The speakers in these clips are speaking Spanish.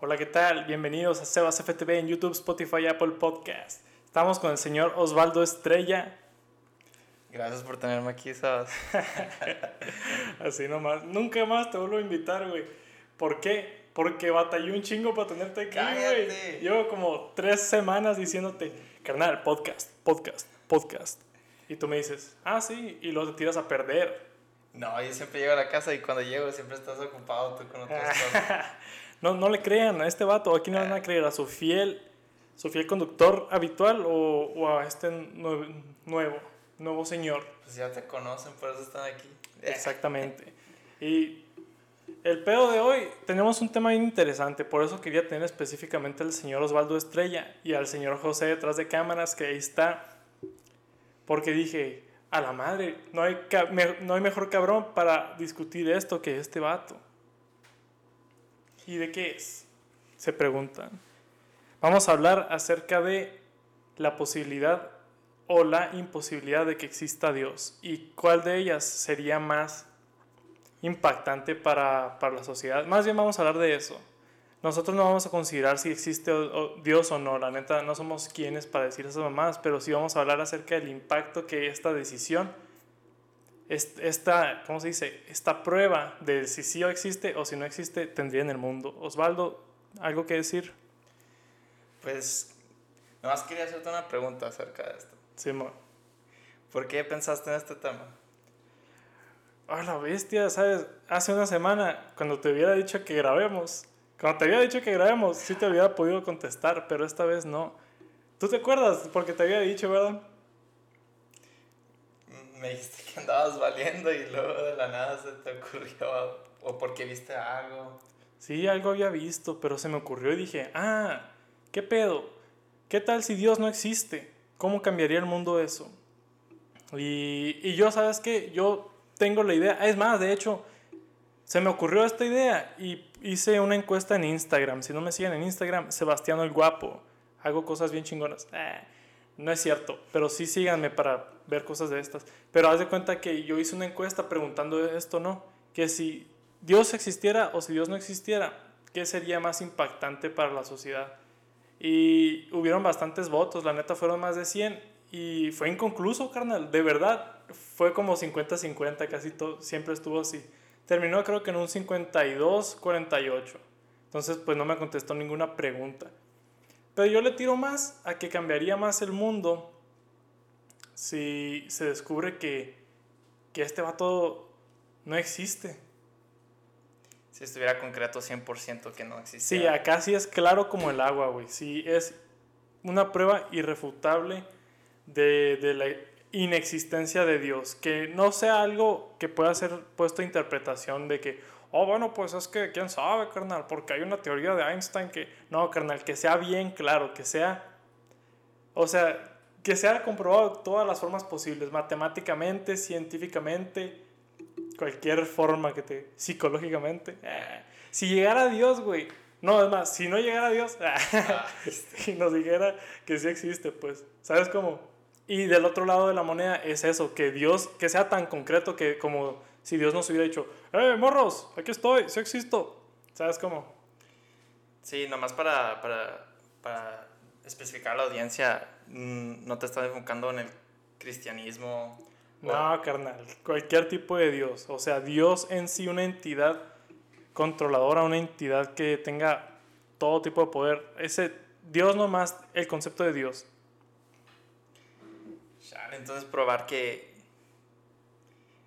Hola, ¿qué tal? Bienvenidos a Sebas FTV en YouTube, Spotify, Apple Podcast. Estamos con el señor Osvaldo Estrella. Gracias por tenerme aquí, Sebas. Así nomás. Nunca más te vuelvo a invitar, güey. ¿Por qué? Porque batallé un chingo para tenerte aquí, güey. Llevo como tres semanas diciéndote, carnal, podcast, podcast, podcast. Y tú me dices, ah, sí, y luego te tiras a perder. No, yo siempre llego a la casa y cuando llego siempre estás ocupado tú con otras cosas. No, no le crean a este vato, aquí no le van a creer a su fiel, su fiel conductor habitual o, o a este nuevo, nuevo, nuevo señor. Pues ya te conocen, por eso están aquí. Exactamente. Y el pedo de hoy, tenemos un tema bien interesante, por eso quería tener específicamente al señor Osvaldo Estrella y al señor José detrás de cámaras, que ahí está. Porque dije, a la madre, no hay, no hay mejor cabrón para discutir esto que este vato. ¿Y de qué es? Se preguntan. Vamos a hablar acerca de la posibilidad o la imposibilidad de que exista Dios y cuál de ellas sería más impactante para, para la sociedad. Más bien vamos a hablar de eso. Nosotros no vamos a considerar si existe Dios o no, la neta no somos quienes para decir esas mamás, pero sí vamos a hablar acerca del impacto que esta decisión, esta, ¿cómo se dice? Esta prueba de si sí o existe o si no existe tendría en el mundo. Osvaldo, ¿algo que decir? Pues, nomás quería hacerte una pregunta acerca de esto. Simón. ¿Por qué pensaste en este tema? Ah, la bestia, ¿sabes? Hace una semana, cuando te hubiera dicho que grabemos, cuando te había dicho que grabemos, sí te hubiera podido contestar, pero esta vez no. ¿Tú te acuerdas? Porque te había dicho, ¿verdad? Me dijiste que andabas valiendo y luego de la nada se te ocurrió, o porque viste algo. Sí, algo había visto, pero se me ocurrió y dije, ah, ¿qué pedo? ¿Qué tal si Dios no existe? ¿Cómo cambiaría el mundo eso? Y, y yo, ¿sabes qué? Yo tengo la idea, es más, de hecho, se me ocurrió esta idea y hice una encuesta en Instagram. Si no me siguen en Instagram, Sebastián el Guapo. Hago cosas bien chingonas. Ah, no es cierto, pero sí síganme para ver cosas de estas. Pero haz de cuenta que yo hice una encuesta preguntando esto, ¿no? Que si Dios existiera o si Dios no existiera, ¿qué sería más impactante para la sociedad? Y hubieron bastantes votos, la neta fueron más de 100 y fue inconcluso, carnal, de verdad. Fue como 50-50, casi todo, siempre estuvo así. Terminó creo que en un 52-48. Entonces pues no me contestó ninguna pregunta. Pero yo le tiro más a que cambiaría más el mundo si se descubre que, que este vato no existe. Si estuviera concreto 100% que no Sí, existía. acá sí es claro como el agua, güey. Sí, es una prueba irrefutable de, de la inexistencia de Dios. Que no sea algo que pueda ser puesto a interpretación de que, oh, bueno, pues es que, quién sabe, carnal, porque hay una teoría de Einstein que, no, carnal, que sea bien claro, que sea, o sea, que sea comprobado de todas las formas posibles, matemáticamente, científicamente, cualquier forma que te psicológicamente si llegara Dios güey. No es más si no llegara Dios y nos dijera que sí existe pues sabes cómo y del otro lado de la moneda es eso que Dios que sea tan concreto que como si Dios nos hubiera dicho eh morros aquí estoy sí existo sabes cómo Sí, nomás para, para, para especificar a la audiencia, mm, no te estás enfocando en el cristianismo. no carnal cualquier tipo de Dios. O sea Dios en sí una entidad controladora una entidad que tenga todo tipo de poder ese Dios nomás el concepto de Dios. Entonces probar que,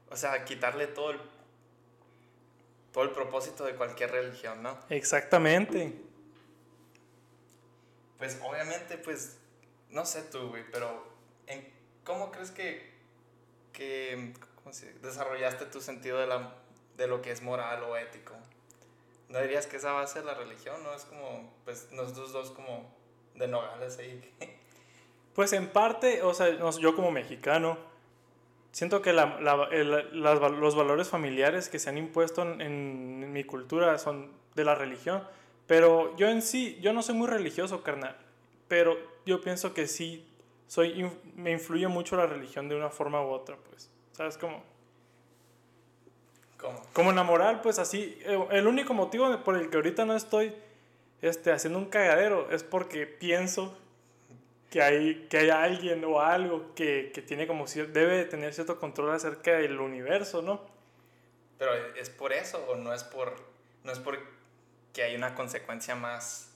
o sea, quitarle todo el, todo el propósito de cualquier religión, ¿no? Exactamente. Pues obviamente, pues, no sé tú, güey, pero ¿en ¿cómo crees que, que ¿cómo se desarrollaste tu sentido de, la, de lo que es moral o ético? ¿No dirías que esa va a ser la religión? ¿No? Es como, pues, nosotros dos como de nogales ahí. Pues en parte, o sea, yo como mexicano, siento que la- la- el- las los valores familiares que se han impuesto en, en mi cultura son de la religión. Pero yo en sí, yo no soy muy religioso, carnal. Pero yo pienso que sí, soy, me influye mucho la religión de una forma u otra, pues. ¿Sabes cómo? ¿Cómo? Como en la moral, pues así, eh, el único motivo por el que ahorita no estoy este, haciendo un cagadero es porque pienso que hay, que hay alguien o algo que, que tiene como cier- debe tener cierto control acerca del universo, ¿no? Pero ¿es por eso o no es por no es por que hay una consecuencia más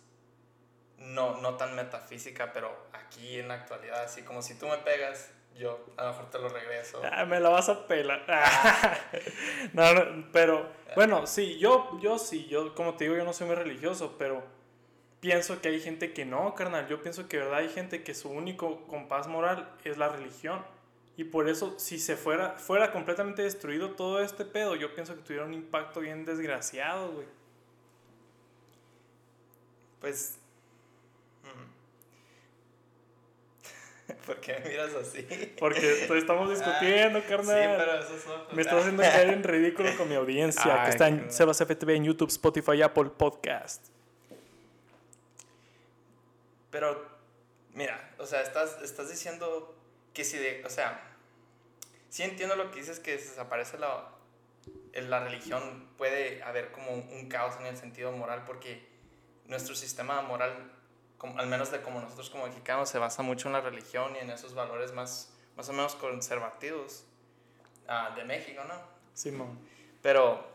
no, no tan metafísica, pero aquí en la actualidad, así como si tú me pegas, yo a lo mejor te lo regreso. Ah, me la vas a pelar. no, no, pero bueno, sí, yo, yo sí, yo como te digo, yo no soy muy religioso, pero pienso que hay gente que no, carnal. Yo pienso que verdad hay gente que su único compás moral es la religión. Y por eso, si se fuera, fuera completamente destruido todo este pedo, yo pienso que tuviera un impacto bien desgraciado, güey. Pues mm. ¿Por qué me miras así? Porque estamos discutiendo, Ah, carnal. Sí, pero eso es otro- Me estás haciendo caer en ridículo con mi audiencia, Ay, que está en. Sebas FTV en YouTube, Spotify, Apple Podcast. Pero, mira, o sea, estás, estás diciendo que si de, o sea, sí entiendo lo que dices que desaparece la, la religión, puede haber como un, un caos en el sentido moral, porque nuestro sistema moral, como- al menos de como nosotros como mexicanos, se basa mucho en la religión y en esos valores más, más o menos conservativos ah, de México, ¿no? Simón. Pero,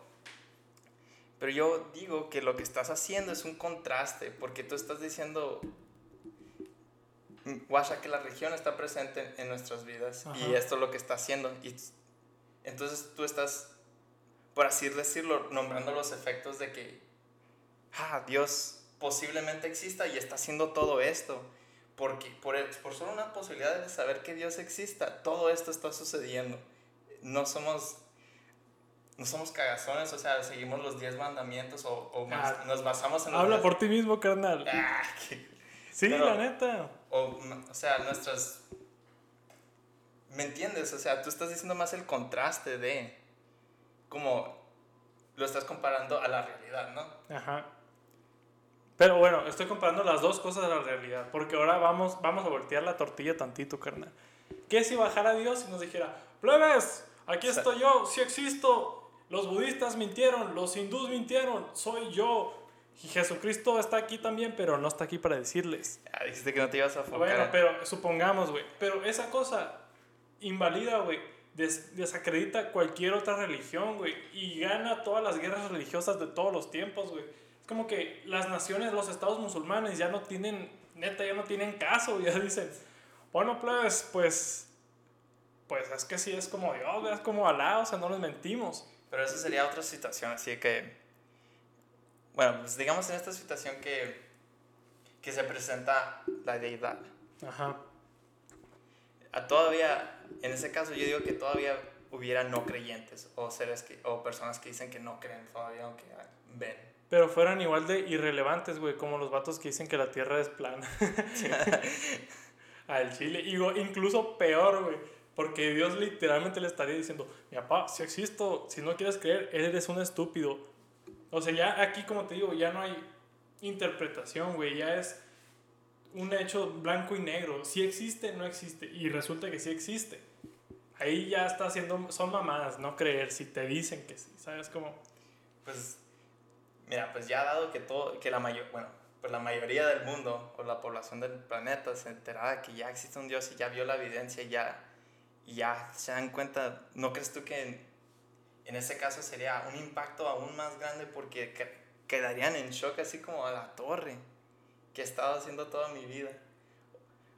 pero yo digo que lo que estás haciendo es un contraste, porque tú estás diciendo, mm, guacha, que la religión está presente en nuestras vidas Ajá. y esto es lo que está haciendo. Y entonces tú estás, por así decirlo, nombrando los efectos de que, ah, Dios posiblemente exista y está haciendo todo esto. Porque por, el- por solo una posibilidad de saber que Dios exista, todo esto está sucediendo. No somos no somos cagazones, o sea, seguimos los 10 mandamientos o, o más- Ah, nos basamos en Habla por ti mismo, carnal. Ah, que- Sí, pero- la neta. O, o sea, nuestras... ¿Me entiendes? O sea, tú estás diciendo más el contraste de... Como lo estás comparando a la realidad, ¿no? Ajá. Pero bueno, estoy comparando las dos cosas de la realidad. Porque ahora vamos, vamos a voltear la tortilla tantito, carnal. ¿Qué si bajara Dios y nos dijera, plebes, aquí estoy yo, sí existo. Los budistas mintieron, los hindús mintieron, soy yo. Y Jesucristo está aquí también, pero no está aquí para decirles. Ah, dijiste que no te ibas a enfocar. Bueno, en- pero supongamos, güey. Pero esa cosa invalida, güey. des- desacredita cualquier otra religión, güey. Y gana todas las guerras religiosas de todos los tiempos, güey. Es como que las naciones, los estados musulmanes ya no tienen, neta, ya no tienen caso. Ya dicen, bueno, pues, pues, pues es que sí es como Dios, es como Alá, o sea, no les mentimos. Pero eso sería otra situación, así que... Bueno, pues digamos en esta situación que, que se presenta la deidad. Ajá. A todavía, en ese caso yo digo que todavía hubiera no creyentes o seres que, o personas que dicen que no creen todavía aunque ven. Pero fueran igual de irrelevantes, güey, como los vatos que dicen que la Tierra es plana. Al Chile. Y, incluso peor, güey. Porque Dios literalmente le estaría diciendo, mi papá, si existo, si no quieres creer, eres un estúpido. O sea, ya aquí, como te digo, ya no hay interpretación, güey. Ya es un hecho blanco y negro. Si existe, no existe. Y resulta que sí existe. Ahí ya está haciendo, son mamadas, no creer si te dicen que sí. ¿Sabes cómo? Pues, mira, pues ya dado que todo, que la mayor, bueno, pues la mayoría del mundo o la población del planeta se enteraba que ya existe un Dios y ya vio la evidencia y ya, y ya se dan cuenta, ¿no crees tú que en, ese caso sería un impacto aún más grande porque que- quedarían en shock así como a la torre que he estado haciendo toda mi vida?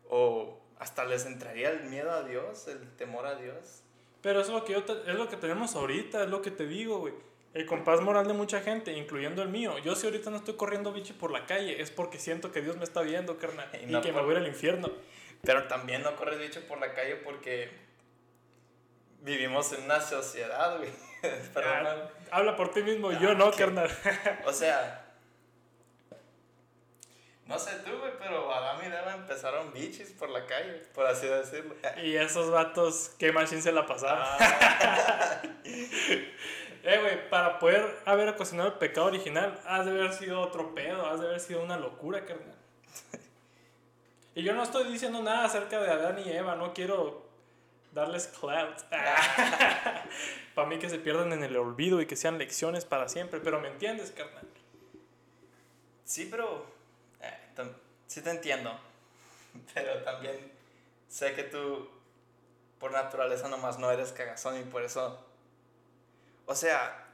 O hasta les entraría el miedo a Dios, el temor a Dios. Pero es lo que yo te- es lo que tenemos ahorita, es lo que te digo, güey. El compás moral de mucha gente, incluyendo el mío. Yo si ahorita no estoy corriendo bicho por la calle, es porque siento que Dios me está viendo, carnal. Y Y, no que me voy al infierno. Pero también no corres bicho por la calle porque vivimos en una sociedad, güey. Perdón. Ah, habla por ti mismo, Ah, yo no, ok. carnal. O sea, no sé tú, güey, pero Adam y Eva empezaron bichis por la calle, por así decirlo. y esos vatos, qué machín se la pasaron. Ah, Eh, güey, para poder haber ocasionado el pecado original, has de haber sido otro pedo, has de haber sido una locura, carnal. Y yo no estoy diciendo nada acerca de Adán y Eva, no quiero darles clout. para mí que se pierdan en el olvido y que sean lecciones para siempre. Pero me entiendes, carnal. Sí, pero. Eh, sí te entiendo. Pero también sé que tú, por naturaleza, nomás no eres cagazón y por eso. O sea.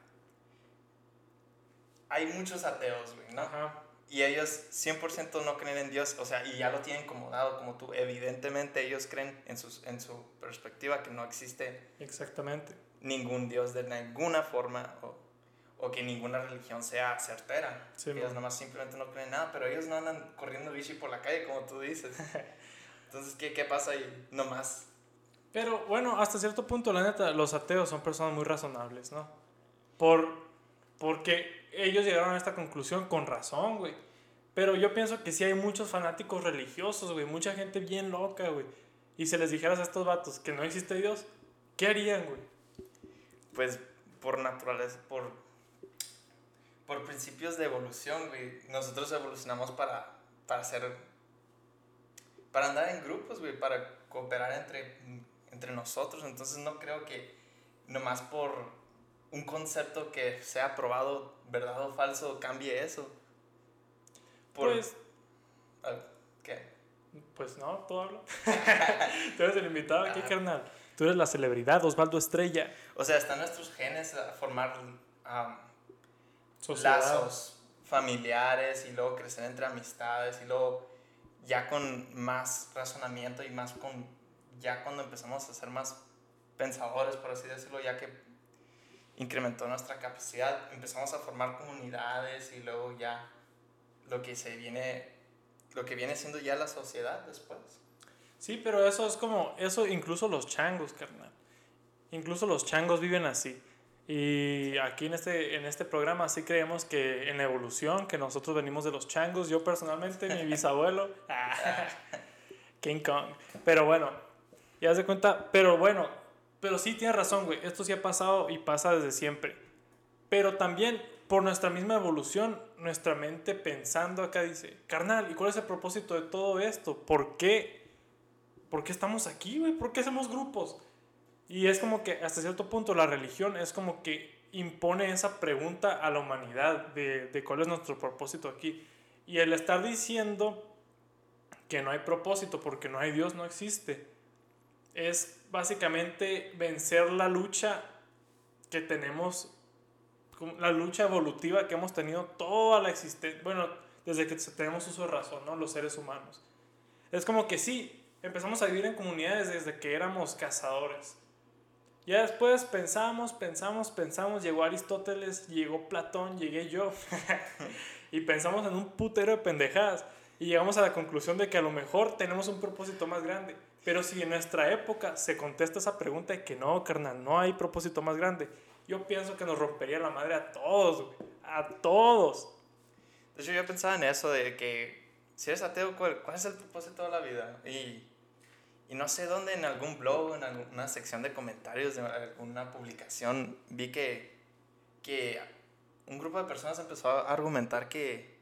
Hay muchos ateos, güey, ¿no? Ajá y ellos 100% no creen en Dios, o sea, y ya lo tienen como dado, como tú. Evidentemente ellos creen en, sus, en su perspectiva que no existe Exactamente. ningún Dios de ninguna forma o, o que ninguna religión sea certera. ellos nomás simplemente no creen nada, pero ellos no andan corriendo bichi por la calle como tú dices. Entonces, ¿qué, qué pasa ahí? Nomás. Pero bueno, hasta cierto punto, la neta, los ateos son personas muy razonables, ¿no? Por, porque ellos llegaron a esta conclusión con razón, güey. Pero yo pienso que sí hay muchos fanáticos religiosos, güey. Mucha gente bien loca, güey. Y si les dijeras a estos vatos que no existe Dios, ¿qué harían, güey? Pues por naturaleza, por, por principios de evolución, güey. Nosotros evolucionamos para, para hacer... Para andar en grupos, güey. Para cooperar entre, entre nosotros. Entonces no creo que nomás por un concepto que sea probado verdad o falso cambie eso. pues. ¿Qué? Pues no, tú habla. tú eres el invitado aquí, carnal. Tú eres la celebridad, Osvaldo Estrella. O sea, están nuestros genes a formar lazos familiares y luego crecer entre amistades y luego ya con más razonamiento y más con ya cuando empezamos a ser más pensadores, por así decirlo, ya que incrementó nuestra capacidad, empezamos a formar comunidades y luego ya lo que se viene, lo que viene siendo ya la sociedad después. Sí, pero eso es como, eso incluso los changos, carnal. Incluso los changos viven así. Y aquí en este, en este programa sí creemos que en la evolución, que nosotros venimos de los changos, yo personalmente, mi bisabuelo, King Kong. Pero bueno, ya se cuenta, pero bueno, pero sí tienes razón, güey. Esto sí ha pasado y pasa desde siempre. Pero también por nuestra misma evolución, nuestra mente pensando acá dice, carnal, ¿y cuál es el propósito de todo esto? ¿Por qué? ¿Por qué estamos aquí, güey? ¿Por qué hacemos grupos? Y es como que hasta cierto punto la religión es como que impone esa pregunta a la humanidad de, de cuál es nuestro propósito aquí. Y el estar diciendo que no hay propósito porque no hay Dios no existe es básicamente vencer la lucha que tenemos, la lucha evolutiva que hemos tenido toda la existencia, bueno, desde que tenemos uso de razón, ¿no? Los seres humanos. Es como que sí, empezamos a vivir en comunidades desde que éramos cazadores. Ya después pensamos, pensamos, pensamos, llegó Aristóteles, llegó Platón, llegué yo. y pensamos en un putero de pendejadas. Y llegamos a la conclusión de que a lo mejor tenemos un propósito más grande. Pero si en nuestra época se contesta esa pregunta de que no, carnal, no hay propósito más grande, yo pienso que nos rompería la madre a todos, güey. A todos. De hecho, yo pensaba en eso de que si eres ateo, ¿cuál, es el propósito de la vida? Y, y, no sé dónde, en algún blog, en alguna sección de comentarios de alguna publicación, vi que, que un grupo de personas empezó a argumentar que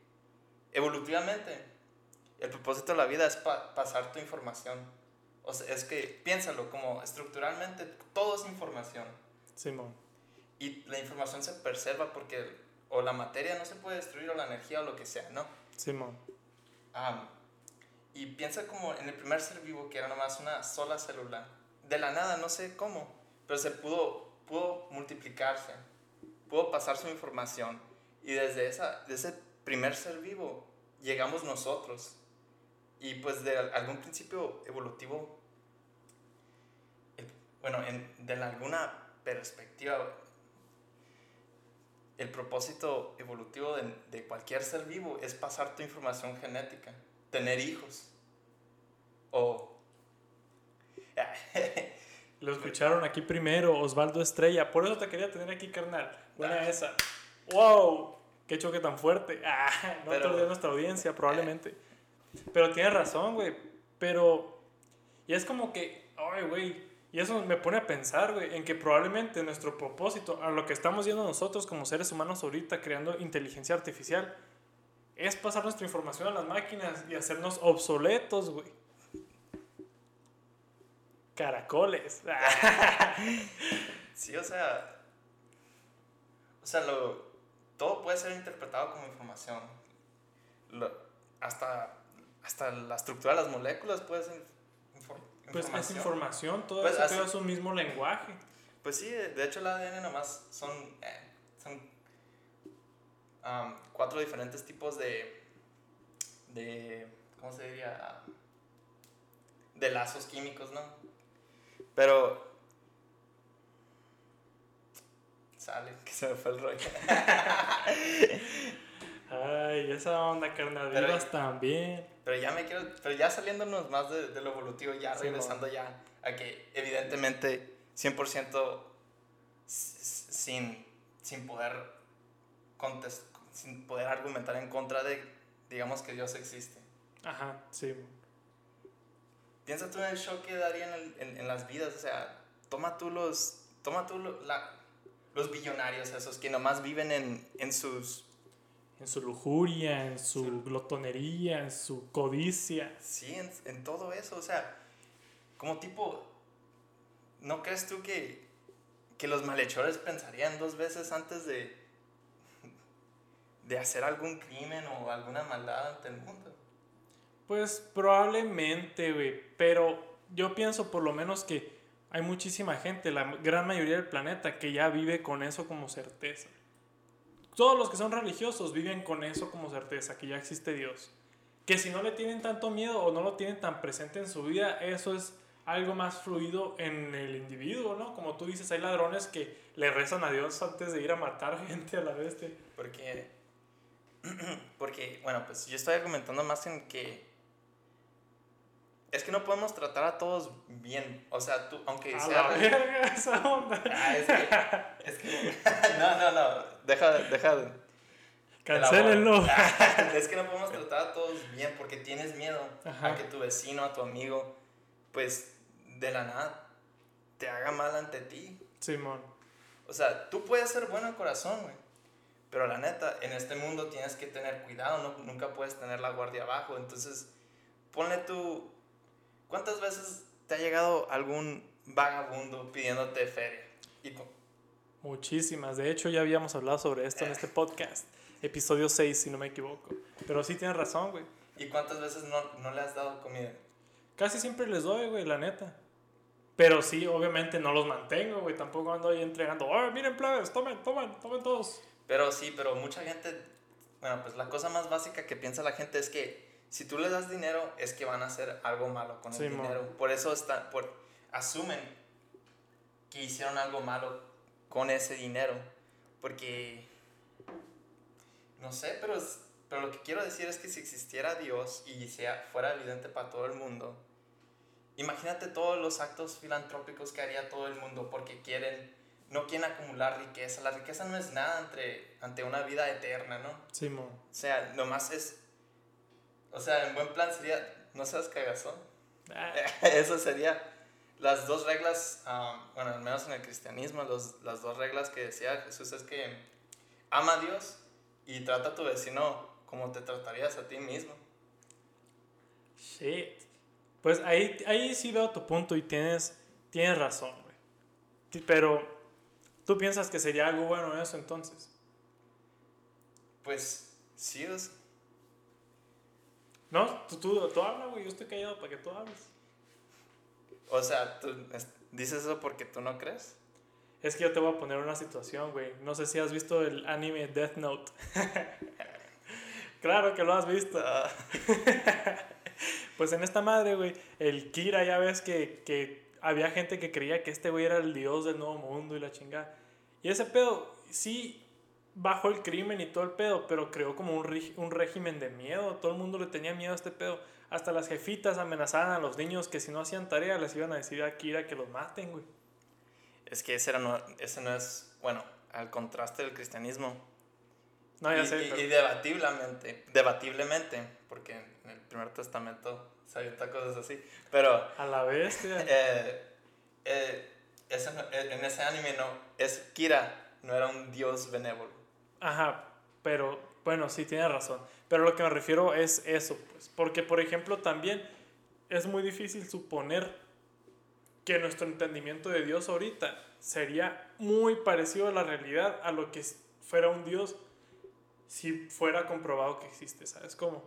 evolutivamente el propósito de la vida es pasar tu información o sea, es que piénsalo como estructuralmente todo es información. Simón. Y la información se preserva porque o la materia no se puede destruir o la energía o lo que sea, ¿no? Simón. y piensa como en el primer ser vivo que era nomás una sola célula. De la nada, no sé cómo, pero se pudo, pudo multiplicarse, pudo pasar su información. Y desde, esa, desde ese primer ser vivo llegamos nosotros y pues de algún principio evolutivo, eh, bueno, en, de alguna perspectiva, el propósito evolutivo de, de, cualquier ser vivo es pasar tu información genética, tener hijos. O... Lo escucharon aquí primero, Osvaldo Estrella. Por eso te quería tener aquí, carnal. Buena ah. esa. ¡Wow! ¡Qué choque tan fuerte! Ah, no Pero, te nuestra audiencia, probablemente. Pero tienes razón, güey. Pero. Y es como que. Ay, güey. Y eso me pone a pensar, güey, en que probablemente nuestro propósito, a lo que estamos yendo nosotros como seres humanos ahorita creando inteligencia artificial, es pasar nuestra información a las máquinas y hacernos obsoletos, güey. Caracoles. sí, o sea. O sea, lo, todo puede ser interpretado como información. hasta, hasta la estructura de las moléculas puede ser. Pues es información, todo pues eso es un mismo lenguaje. Pues sí, de hecho el ADN nomás son, eh, son cuatro diferentes tipos de, de, ¿cómo se diría? De lazos químicos, ¿no? Pero Sale, que se me fue el rollo. Ay, esa onda, carnal, pero, también. Pero ya me quiero, pero ya saliéndonos más de, de lo evolutivo, ya regresando ya a que evidentemente 100% sin, sin poder contest, sin poder argumentar en contra de, digamos que Dios existe. Ajá, sí. Piensa tú en el shock que daría en, en, en las vidas, o sea, toma tú los, toma tú la, los billonarios esos que nomás viven en, en sus... En su lujuria, en su glotonería, en su codicia. Sí, en, en, todo eso, o sea, como tipo, ¿no crees tú que, que los malhechores pensarían dos veces antes de, de hacer algún crimen o alguna maldad ante el mundo? Pues probablemente, güey, pero yo pienso por lo menos que hay muchísima gente, la gran mayoría del planeta, que ya vive con eso como certeza. Todos los que son religiosos viven con eso como certeza, que ya existe Dios. Que si no le tienen tanto miedo o no lo tienen tan presente en su vida, eso es algo más fluido en el individuo, ¿no? Como tú dices, hay ladrones que le rezan a Dios antes de ir a matar gente a la bestia. Porque, porque bueno, pues yo estoy argumentando más en que es que no podemos tratar a todos bien. O sea, tú, aunque sea. La verga, esa onda. Ah, es que. Es que no, no, no. Deja, deja. Cancélenlo. es que no podemos tratar a todos bien porque tienes miedo a que tu vecino, a tu amigo, pues de la nada te haga mal ante ti. Simón. O sea, tú puedes ser bueno de corazón, güey. Pero la neta, en este mundo tienes que tener cuidado, no, nunca puedes tener la guardia abajo. Entonces, ponle tu, ¿Cuántas veces te ha llegado algún vagabundo pidiéndote feria? Y Muchísimas. De hecho, ya habíamos hablado sobre esto en este podcast. Episodio 6, si no me equivoco. Pero sí tienes razón, güey. ¿Y cuántas veces no, no le has dado comida? Casi siempre les doy, güey, la neta. Pero sí, obviamente no los mantengo, güey. Tampoco ando ahí entregando, oh, miren, plebes, tomen, tomen, tomen todos. Pero sí, pero mucha gente, bueno, pues la cosa más básica que piensa la gente es que si tú le das dinero, es que van a hacer algo malo con el dinero. Por eso está, por, asumen que hicieron algo malo con ese dinero. Porque, no sé, pero, pero lo que quiero decir es que si existiera Dios y sea, fuera evidente para todo el mundo, imagínate todos los actos filantrópicos que haría todo el mundo porque quieren, no quieren acumular riqueza. La riqueza no es nada ante, ante una vida eterna, ¿no? Sí, O sea, nomás es o sea, en buen plan sería, no seas cagazón. Ah. Eso sería las dos reglas, bueno, al menos en el cristianismo, los, las dos reglas que decía Jesús es que ama a Dios y trata a tu vecino como te tratarías a ti mismo. Shit. Pues ahí, ahí sí veo tu punto y tienes, tienes razón, güey. Pero, ¿tú piensas que sería algo bueno eso entonces? Pues sí, es no, tú, tú, tú habla, güey. Yo estoy callado para que tú hables. O sea, ¿tú dices eso porque tú no crees? Es que yo te voy a poner una situación, güey. No sé si has visto el anime Death Note. claro que lo has visto. Ah. pues en esta madre, güey, el Kira, ya ves que, que había gente que creía que este güey era el dios del nuevo mundo y la chingada. Y ese pedo, sí, bajó el crimen y todo el pedo, pero creó como un, un régimen de miedo. Todo el mundo le tenía miedo a este pedo. Hasta las jefitas amenazaban a los niños que si no hacían tarea les iban a decir a Kira que los maten, güey. Es que ese, era no, ese no es, bueno, al contraste del cristianismo. No, ya y, sé. Y, debatiblemente, debatiblemente, porque en el primer testamento se avienta cosas así, pero... A la bestia. Eh, eh, en ese anime no, es Kira, no era un dios benévolo. Ajá, pero bueno, sí, tiene razón. Pero lo que me refiero es eso, pues. Porque, por ejemplo, también es muy difícil suponer que nuestro entendimiento de Dios ahorita sería muy parecido a la realidad, a lo que fuera un Dios si fuera comprobado que existe, ¿sabes cómo?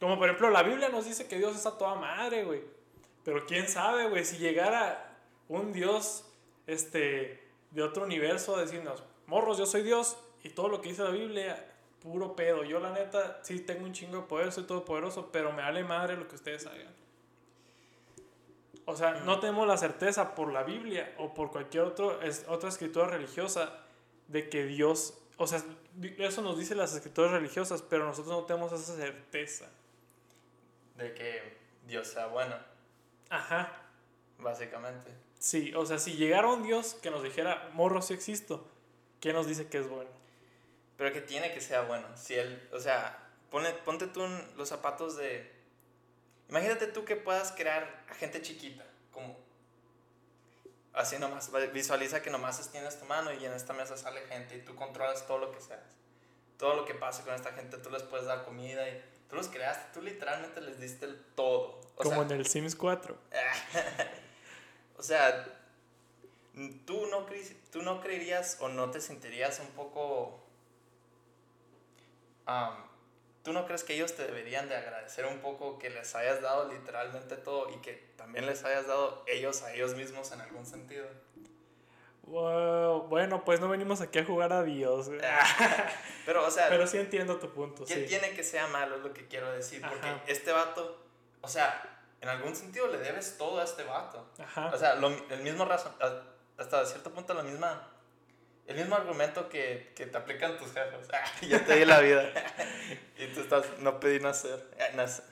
Como por ejemplo la Biblia nos dice que Dios es a toda madre, güey. Pero quién sabe, güey, si llegara un Dios este, de otro universo a decirnos, morros, yo soy Dios y todo lo que dice la Biblia, puro pedo. Yo la neta sí tengo un chingo de poder, soy todopoderoso, pero me vale madre lo que ustedes hagan. O sea, no tenemos la certeza por la Biblia o por cualquier otro, otra escritura religiosa de que Dios, o sea, eso nos dice las escrituras religiosas, pero nosotros no tenemos esa certeza. De que Dios sea bueno. Ajá. Básicamente. Sí, o sea, si llegara un Dios que nos dijera, morro, si existo, ¿qué nos dice que es bueno? Pero que tiene que ser bueno. Si él, o sea, ponte tú en los zapatos de Imagínate tú que puedas crear a gente chiquita, como así nomás, visualiza que nomás extiendes tu mano y en esta mesa sale gente y tú controlas todo lo que seas. Todo lo que pase con esta gente, tú les puedes dar comida y tú los creaste, tú literalmente les diste el todo. como en el Sims 4. o sea, ¿tú no, tú no creerías o no te sentirías un poco... ¿Tú no crees que ellos te deberían de agradecer un poco que les hayas dado literalmente todo y que también les hayas dado ellos a ellos mismos en algún sentido? bueno, pues no venimos aquí a jugar a Dios. pero, o sea... Pero sí entiendo tu punto, ¿Qué tiene que sea malo? Es lo que quiero decir. Porque este vato, o sea, en algún sentido le debes todo a este vato. Ajá. O sea, el mismo razón, hasta cierto punto la misma el mismo argumento que, que te aplican tus jefes. Ah, ya te di la vida. y tú estás, no pedí nacer. Eh, nacer.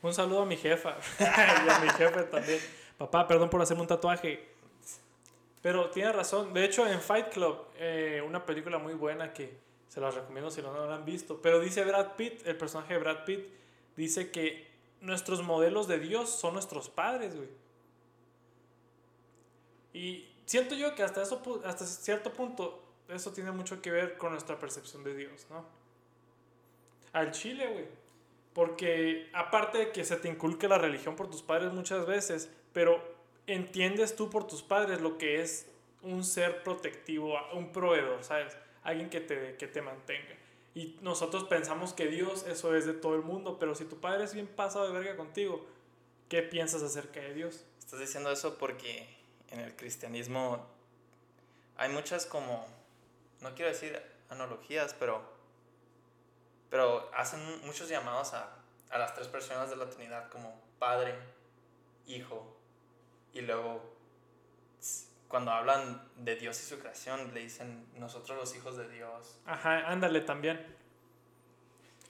Un saludo a mi jefa. y a mi jefe también. Papá, perdón por hacerme un tatuaje. Pero tiene razón. De hecho, en Fight Club, eh, una película muy buena que se las recomiendo si no, no la han visto. Pero dice Brad Pitt, el personaje de Brad Pitt, dice que nuestros modelos de Dios son nuestros padres, güey. Y siento yo que hasta, eso, hasta cierto punto eso tiene mucho que ver con nuestra percepción de Dios, ¿no? Al chile, güey. Porque aparte de que se te inculque la religión por tus padres muchas veces, pero entiendes tú por tus padres lo que es un ser protectivo, un proveedor, ¿sabes? Alguien que te, que te mantenga. Y nosotros pensamos que Dios eso es de todo el mundo, pero si tu padre es bien pasado de verga contigo, ¿qué piensas acerca de Dios? Estás diciendo eso porque en el cristianismo hay muchas como, no quiero decir analogías, pero, pero hacen muchos llamados a, a las tres personas de la Trinidad como Padre, Hijo y luego cuando hablan de Dios y su creación le dicen nosotros los hijos de Dios. Ajá, ándale también.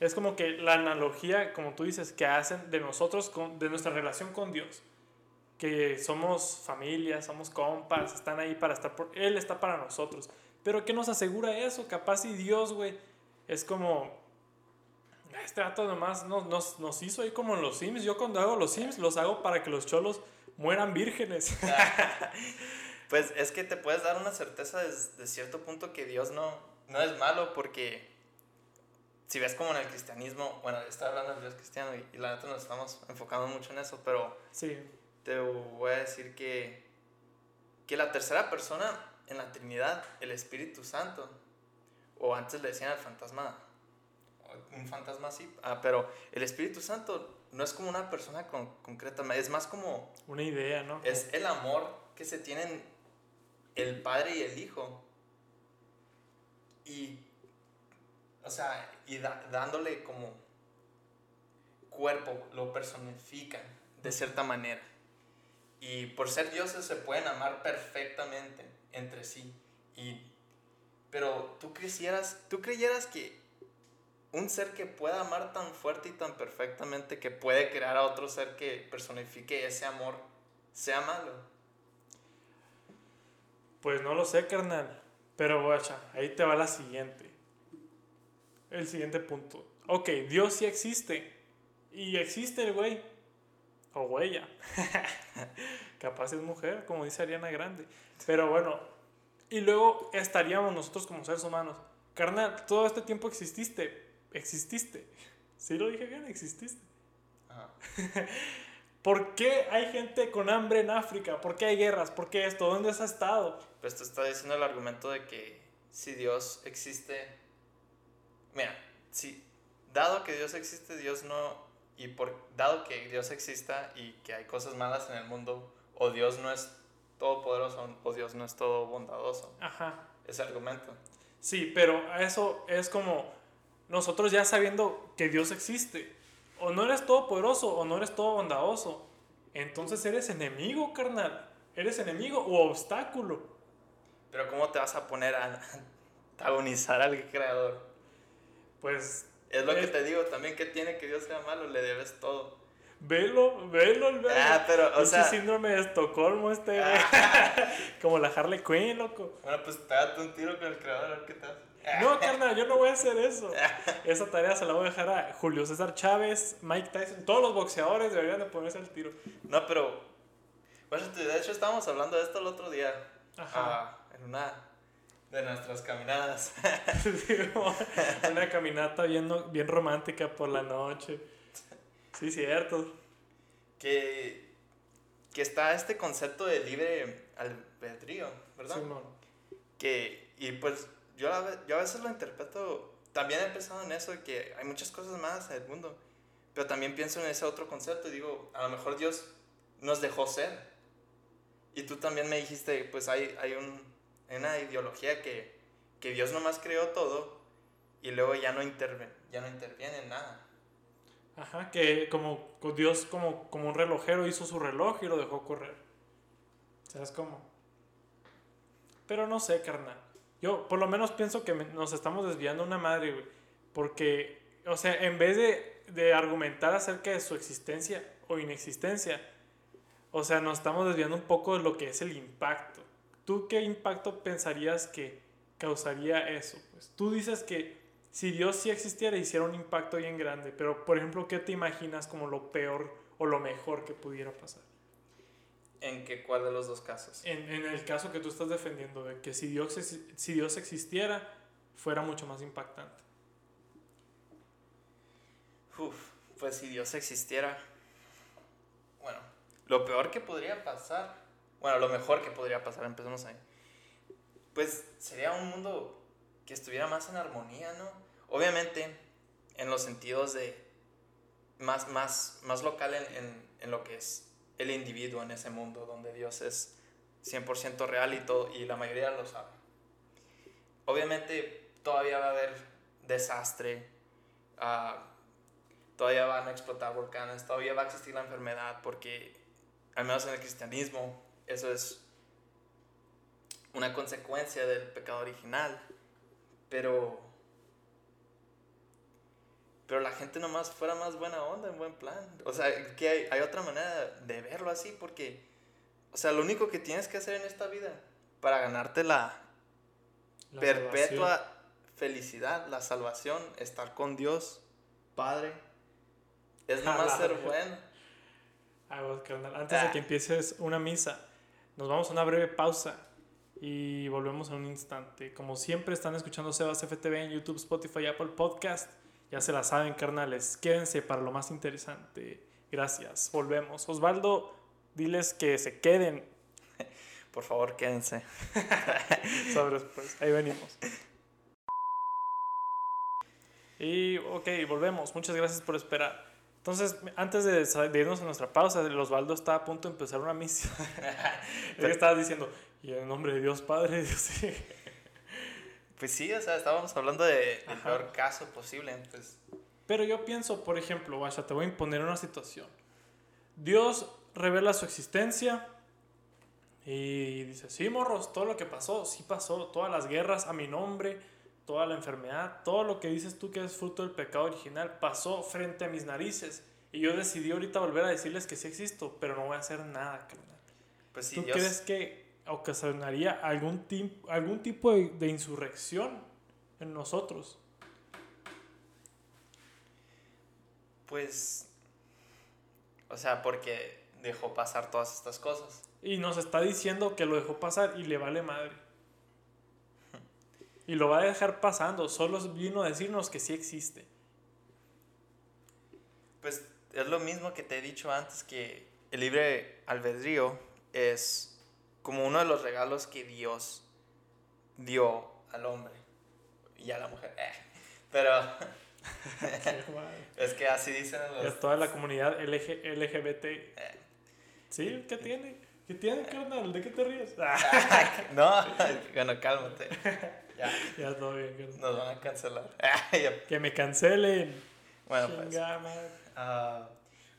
Es como que la analogía, como tú dices, que hacen de nosotros, con, de nuestra relación con Dios que somos familia, somos compas, están ahí para estar por... Él está para nosotros. Pero ¿qué nos asegura eso? Capaz si Dios, güey, es como... Este dato nomás nos, nos, nos hizo ahí como en los Sims. Yo cuando hago los Sims los hago para que los cholos mueran vírgenes. pues es que te puedes dar una certeza desde cierto punto que Dios no, no es malo porque si ves como en el cristianismo, bueno, está hablando del Dios cristiano y, y la neta nos estamos enfocando mucho en eso, pero... Sí te voy a decir que, que la tercera persona en la Trinidad, el Espíritu Santo, o antes le decían el fantasma, un fantasma así, ah, pero el Espíritu Santo no es como una persona con, concreta, es más como... Una idea, ¿no? Es el amor que se tienen el Padre y el Hijo. Y, o sea, y dándole como cuerpo, lo personifican de cierta manera. Y por ser dioses se pueden amar perfectamente entre sí. Y, pero tú tú creyeras que un ser que pueda amar tan fuerte y tan perfectamente que puede crear a otro ser que personifique ese amor sea malo. Pues no lo sé, carnal. Pero guacha, ahí te va la siguiente. El siguiente punto. Ok, Dios sí existe. Y existe el güey. O huella. Capaz es mujer, como dice Ariana Grande. Pero bueno, y luego estaríamos nosotros como seres humanos. Carnal, todo este tiempo exististe. Exististe. ¿Sí lo dije bien? Exististe. ¿Por qué hay gente con hambre en África? ¿Por qué hay guerras? ¿Por qué esto? ¿Dónde has estado? Pues te está diciendo el argumento de que si Dios existe, mira, si dado que Dios existe, Dios no y por dado que Dios exista y que hay cosas malas en el mundo, o Dios no es todopoderoso o Dios no es todo bondadoso. Ajá. Ese argumento. Sí, pero eso es como nosotros ya sabiendo que Dios existe. O no eres todopoderoso o no eres todo bondadoso. Entonces eres enemigo, carnal. Eres enemigo o obstáculo. Pero ¿cómo te vas a poner a antagonizar al creador? Pues es lo que te digo también que tiene que Dios sea malo, le debes todo. Velo, velo, el Ah, pero, o sea. síndrome de Estocolmo, este, Como la Harley Quinn, loco. Bueno, pues date un tiro con el creador, a ver qué te hace. No, carnal, yo no voy a hacer eso. Esa tarea se la voy a dejar a Julio César Chávez, Mike Tyson. Todos los boxeadores deberían de ponerse al tiro. No, pero. Bueno, de hecho, estábamos hablando de esto el otro día. Ajá. Ah, en una de nuestras caminadas. una caminata bien, bien romántica por la noche. Sí, cierto. Que, que está este concepto de libre albedrío, ¿verdad? Sí, que, y pues yo a, yo a veces lo interpreto, también he pensado en eso, que hay muchas cosas más en el mundo, pero también pienso en ese otro concepto y digo, a lo mejor Dios nos dejó ser. Y tú también me dijiste, pues hay, hay un, una ideología que, que Dios nomás creó todo y luego ya no, interviene, ya no interviene en nada. Ajá, que como Dios como, como un relojero hizo su reloj y lo dejó correr. ¿Sabes cómo? Pero no sé, carnal. Yo por lo menos pienso que nos estamos desviando una madre, güey. Porque, o sea, en vez de, de argumentar acerca de su existencia o inexistencia, o sea, nos estamos desviando un poco de lo que es el impacto. ¿Tú qué impacto pensarías que causaría eso? Pues tú dices que si Dios sí existiera, hiciera un impacto bien grande. Pero, por ejemplo, ¿qué te imaginas como lo peor o lo mejor que pudiera pasar? ¿En qué cuál de los dos casos? En, en el caso que tú estás defendiendo, de que si Dios, si Dios existiera, fuera mucho más impactante. Uf, pues si Dios existiera, bueno, lo peor que podría pasar, bueno, lo mejor que podría pasar, empecemos ahí, pues sería un mundo que estuviera más en armonía, ¿no? Obviamente, en los sentidos de más, más, más local en, en, lo que es el individuo en ese mundo, donde Dios es 100% real y, todo, y la mayoría lo sabe. Obviamente, todavía va a haber desastre, uh, todavía van a explotar volcanes, todavía va a existir la enfermedad, porque al menos en el cristianismo eso es una consecuencia del pecado original, pero pero la gente nomás fuera más buena onda, en buen plan. O sea, que hay, hay, otra manera de verlo así, porque, o sea, lo único que tienes que hacer en esta vida para ganarte la, perpetua felicidad, la salvación, estar con Dios, Padre, es nomás ser bueno. Antes de que ah. empieces una misa, nos vamos a una breve pausa y volvemos en un instante. Como siempre, están escuchando Sebas FTV en YouTube, Spotify, Apple Podcast. Ya se la saben, carnales. Quédense para lo más interesante. Gracias. Volvemos. Osvaldo, diles que se queden. Por favor, quédense. Sobres, pues. Ahí venimos. Y, ok, volvemos. Muchas gracias por esperar. Entonces, antes de, irnos a nuestra pausa, Osvaldo está a punto de empezar una misión. que estaba diciendo, y en nombre de Dios Padre, Dios pues sí, o sea, estábamos hablando de, del peor caso posible. Pues. Pero yo pienso, por ejemplo, vaya, te voy a imponer una situación. Dios revela su existencia y dice, sí, morros, todo lo que pasó, sí pasó, todas las guerras a mi nombre, toda la enfermedad, todo lo que dices tú que es fruto del pecado original, pasó frente a mis narices. Y yo decidí ahorita volver a decirles que sí existo, pero no voy a hacer nada, Pues sí, ¿Tú crees que ocasionaría algún, algún tipo de, insurrección en nosotros. Pues, o sea, porque dejó pasar todas estas cosas. Y nos está diciendo que lo dejó pasar y le vale madre. Y lo va a dejar pasando, solo vino a decirnos que sí existe. Pues es lo mismo que te he dicho antes, que el libre albedrío es como uno de los regalos que Dios dio al hombre y a la mujer. Eh, Pero es que así dicen los... Es toda la comunidad LG, LGBT. ¿Sí? ¿Qué tiene? ¿Qué tiene, carnal? ¿De qué te ríes? no, bueno, cálmate. Ya, ya todo bien, nos van a cancelar. Que me cancelen. bueno, pues, ah,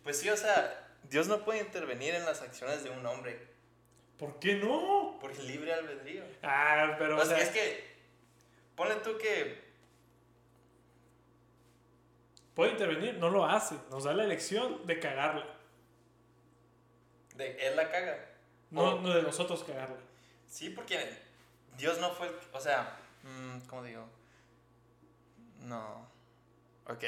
pues sí, o sea, Dios no puede intervenir en las acciones de un hombre ¿Por qué no? por el libre albedrío. Ah, pero. O sea, o sea, es que, ponle tú que, Puede intervenir, no lo hace. Nos da la elección de cagarla. de, él la caga. No, O- no de nosotros cagarla. Sí, porque Dios no fue. O sea, mm, ¿cómo digo? No. Ok.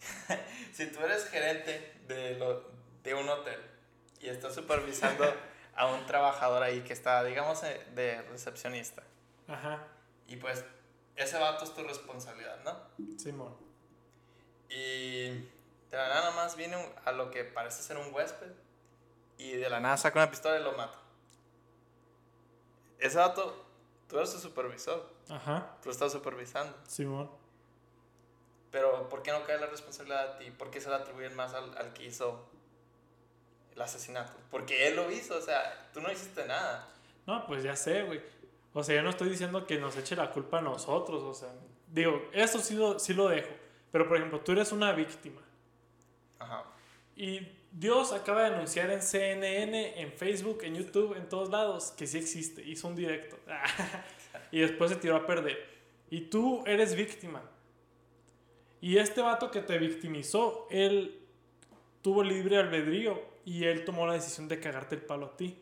si tú eres gerente de, lo, de un hotel y estás supervisando a un trabajador ahí que está, digamos, eh, de recepcionista, Ajá, y pues ese vato es tu responsabilidad, ¿no? Simón. Y de la nada más viene un- a lo que parece ser un huésped y de la nada saca una pistola y lo mata. Ese vato, tú eres su supervisor, Ajá, tú lo estás supervisando. Simón. Pero ¿por qué no cae la responsabilidad a ti? ¿Por qué se la atribuyen más al, al que hizo el asesinato? Porque él lo hizo, o sea, tú no hiciste nada. No, pues ya sé, güey. O sea, yo no estoy diciendo que nos eche la culpa a nosotros, o sea, digo, eso sí lo, sí lo dejo. Pero, por ejemplo, tú eres una víctima. Ajá. Y Dios acaba de anunciar en CNN, en Facebook, en YouTube, en todos lados, que sí existe. Hizo un directo. y después se tiró a perder. Y tú eres víctima. Y este vato que te victimizó, él tuvo libre albedrío y él tomó la decisión de cagarte el palo a ti.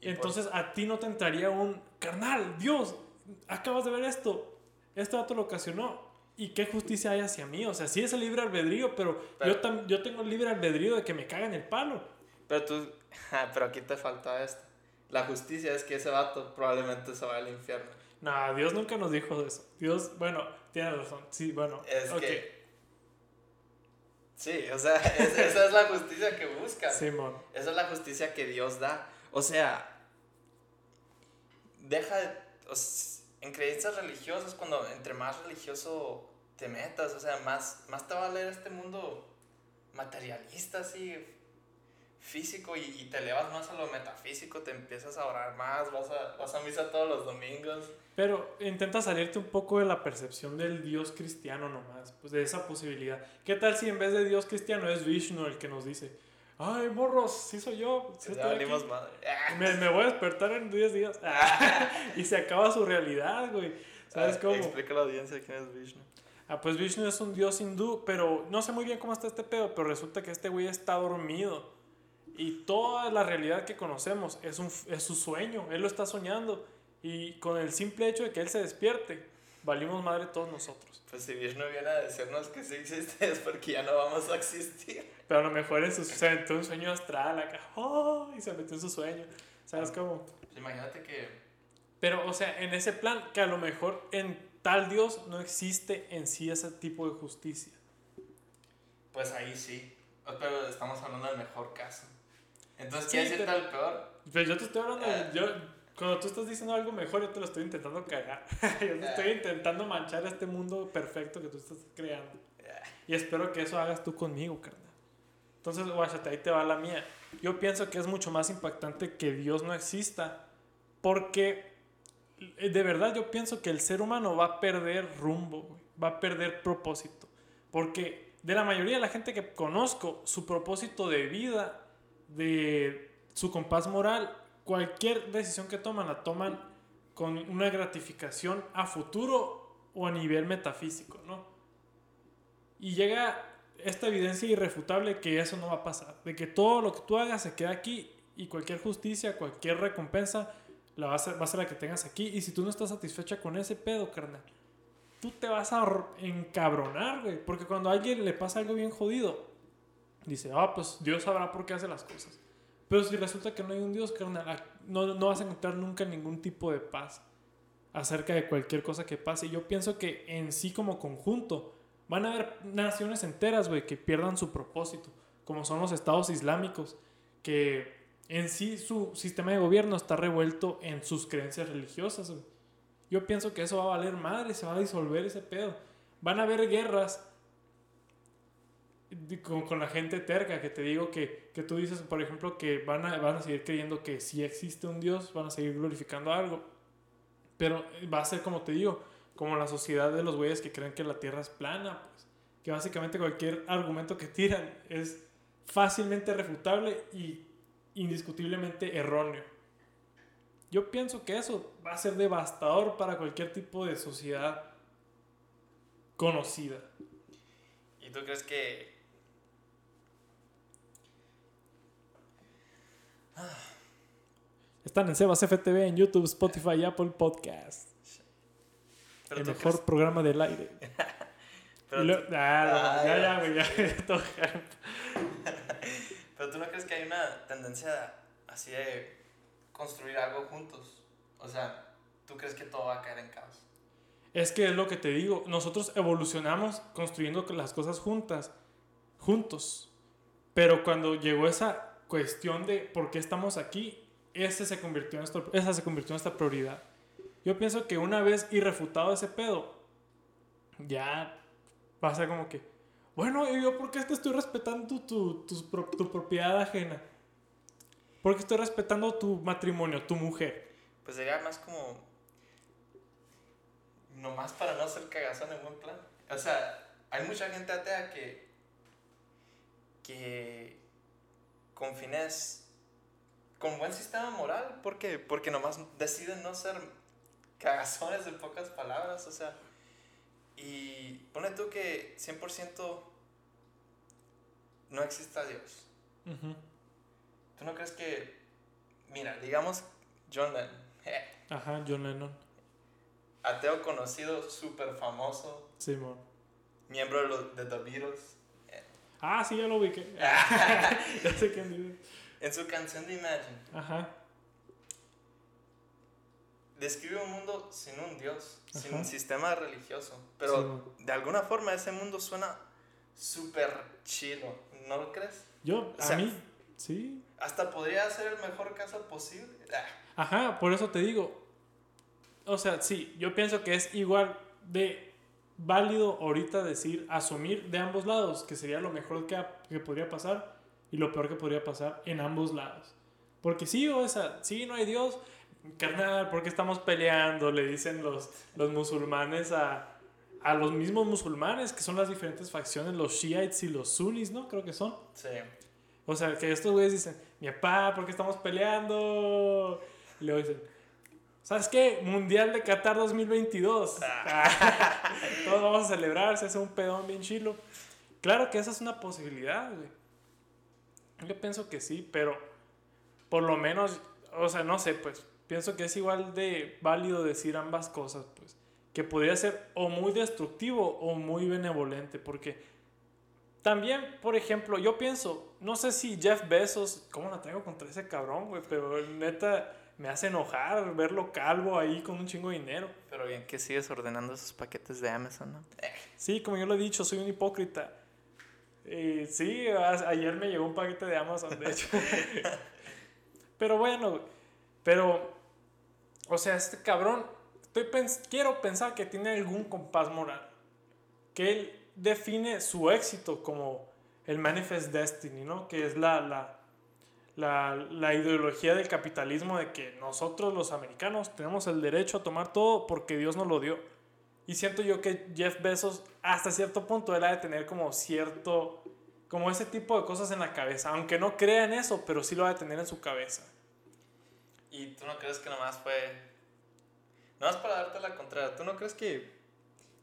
Y Entonces a ti no te entraría un carnal, Dios, acabas de ver esto. Este vato lo ocasionó. ¿Y qué justicia hay hacia mí? O sea, sí es el libre albedrío, pero, Pero- yo, tam- yo tengo el libre albedrío de que me cagan el palo. Pero tú, pero aquí te falta esto. La justicia es que ese vato probablemente se vaya al infierno. No, Dios nunca nos dijo eso. Dios, bueno, tiene razón. Sí, bueno. Es que... Sí, o sea, es- esa es la justicia que buscas. Simón. Esa es la justicia que Dios da. O sea, deja de... o en creencias religiosas, cuando entre más religioso te metas, o sea, más, más te va a leer este mundo materialista, así, físico, y, y te elevas más a lo metafísico, te empiezas a orar más, vas a, vas a misa todos los domingos. Pero intenta salirte un poco de la percepción del Dios cristiano nomás, pues de esa posibilidad. ¿Qué tal si en vez de Dios cristiano es Vishnu el que nos dice, ay, morros, sí soy yo, sí estoy aquí"? madre. Me, me voy a despertar en 10 días. y se acaba su realidad, güey. ¿Sabes Ah, cómo? Explica a la audiencia quién es Vishnu. Ah, pues Vishnu es un dios hindú, pero no sé muy bien cómo está este pedo, pero resulta que este güey está dormido. Y toda la realidad que conocemos es, un, es su sueño, él lo está soñando. Y con el simple hecho de que él se despierte, valimos madre todos nosotros. Pues si Vishnu viene a decirnos que sí existe es porque ya no vamos a existir. Pero a lo mejor en su, se metió un sueño astral acá, ¡oh! y se metió en su sueño. ¿Sabes cómo? Pues imagínate que Pero, o sea, en ese plan, que a lo mejor en tal Dios no existe en sí ese tipo de justicia. Pues ahí sí. Pero estamos hablando del mejor caso. Entonces, Sí, ¿quieres irte pero- al peor? Pero yo te estoy hablando, Ah. yo, cuando tú estás diciendo algo mejor, yo te lo estoy intentando cagar. yo te Ah. estoy intentando manchar este mundo perfecto que tú estás creando. Ah. Y espero que eso hagas tú conmigo, carnal. Entonces, guáchate, ahí te va la mía. Yo pienso que es mucho más impactante que Dios no exista, porque eh, de verdad yo pienso que el ser humano va a perder rumbo, va a perder propósito. Porque de la mayoría de la gente que conozco, su propósito de vida, de su compás moral, cualquier decisión que toman la toman con una gratificación a futuro o a nivel metafísico, ¿no? Y llega esta evidencia irrefutable que eso no va a pasar, de que todo lo que tú hagas se queda aquí y cualquier justicia, cualquier recompensa la va a ser, va a ser la que tengas aquí y si tú no estás satisfecha con ese pedo, carnal, tú te vas a encabronar, güey, porque cuando a alguien le pasa algo bien jodido, dice, ah, pues Dios sabrá por qué hace las cosas. Pero si resulta que no hay un Dios, carnal, no, no vas a encontrar nunca ningún tipo de paz acerca de cualquier cosa que pase. Yo pienso que en sí como conjunto van a haber naciones enteras, güey, que pierdan su propósito. como son los estados islámicos, que en sí su sistema de gobierno está revuelto en sus creencias religiosas. Yo pienso que eso va a valer madre, se va a disolver ese pedo. Van a haber guerras con, la gente terca, que te digo que, que, tú dices, por ejemplo, que van a, van a seguir creyendo que si existe un Dios, van a seguir glorificando algo. Pero va a ser como te digo, como la sociedad de los güeyes que creen que la Tierra es plana, pues, que básicamente cualquier argumento que tiran es fácilmente refutable y indiscutiblemente erróneo. Yo pienso que eso va a ser devastador para cualquier tipo de sociedad conocida. ¿Y tú crees que... Están en Sebas FTV, en YouTube, Spotify y Apple Podcast. el mejor programa del aire. ah, ya, ya, ya, ya, Pero tú no crees que hay una tendencia así de construir algo juntos. O sea, ¿tú crees que todo va a caer en caos? Es que es lo que te digo, nosotros evolucionamos construyendo las cosas juntas, juntos. Pero cuando llegó esa cuestión de por qué estamos aquí, ese se convirtió en esa se convirtió en nuestra prioridad. Yo pienso que una vez irrefutado ese pedo, ya pasa como que, bueno, ¿y yo por qué te estoy respetando tu, tu, tu propiedad ajena? Porque estoy respetando tu matrimonio, tu mujer. Pues sería más como. Nomás para no ser cagazón en buen plan. O sea, hay mucha gente atea que. que. Con fines. con buen sistema moral. ¿Por qué? Porque nomás deciden no ser cagazones en pocas palabras. O sea. Y pone tú que 100% no exista Dios. ¿Tú no crees que, mira, digamos John Lennon? Ajá, John Lennon. Ateo conocido, súper famoso. Simón. miembro de, los, de The Beatles. Ah, sí, ya lo ubiqué. ya sé quién dice. En su canción de Imagine. Ajá. Describe un mundo sin un Dios, sin un sistema religioso. Pero de alguna forma ese mundo suena súper chido, ¿no lo crees? Yo, a mí, Sí. Hasta podría ser el mejor caso posible. Ah. Ajá, por eso te digo. O sea, sí, yo pienso que es igual de válido ahorita decir, asumir de ambos lados, que sería lo mejor que, que podría pasar y lo peor que podría pasar en ambos lados. Porque sí, o sea, sí, no hay Dios, carnal, ¿por qué estamos peleando? Le dicen los, los musulmanes a, a los mismos musulmanes, que son las diferentes facciones, los shiites y los sunnis, ¿no? Creo que son. Sí. O sea, que estos güeyes dicen, mi papá, ¿por qué estamos peleando? Y luego dicen, ¿sabes qué? Mundial de Qatar 2022. Todos vamos a celebrar, se hace un pedón bien chilo. Claro que esa es una posibilidad, güey. Yo pienso que sí, pero por lo menos, o sea, no sé, pues, pienso que es igual de válido decir ambas cosas, pues. Que podría ser o muy destructivo o muy benevolente, porque también, por ejemplo, yo pienso, no sé si Jeff Bezos, ¿cómo la traigo contra ese cabrón, güey? Pero neta me hace enojar verlo calvo ahí con un chingo de dinero. Pero bien que sigues ordenando esos paquetes de Amazon, ¿no? Sí, como yo lo he dicho, soy un hipócrita. Y sí, ayer me llegó un paquete de Amazon, de hecho. pero bueno, pero, o sea, este cabrón, estoy quiero pensar que tiene algún compás moral. Que él define su éxito como el Manifest Destiny, ¿no? Que es la, la, la, la, ideología del capitalismo de que nosotros los americanos tenemos el derecho a tomar todo porque Dios nos lo dio. Y siento yo que Jeff Bezos hasta cierto punto ha de tener como cierto, como ese tipo de cosas en la cabeza, aunque no crea en eso, pero sí lo ha de tener en su cabeza. ¿Y tú no crees que nomás fue, nomás para darte la contraria, tú no crees que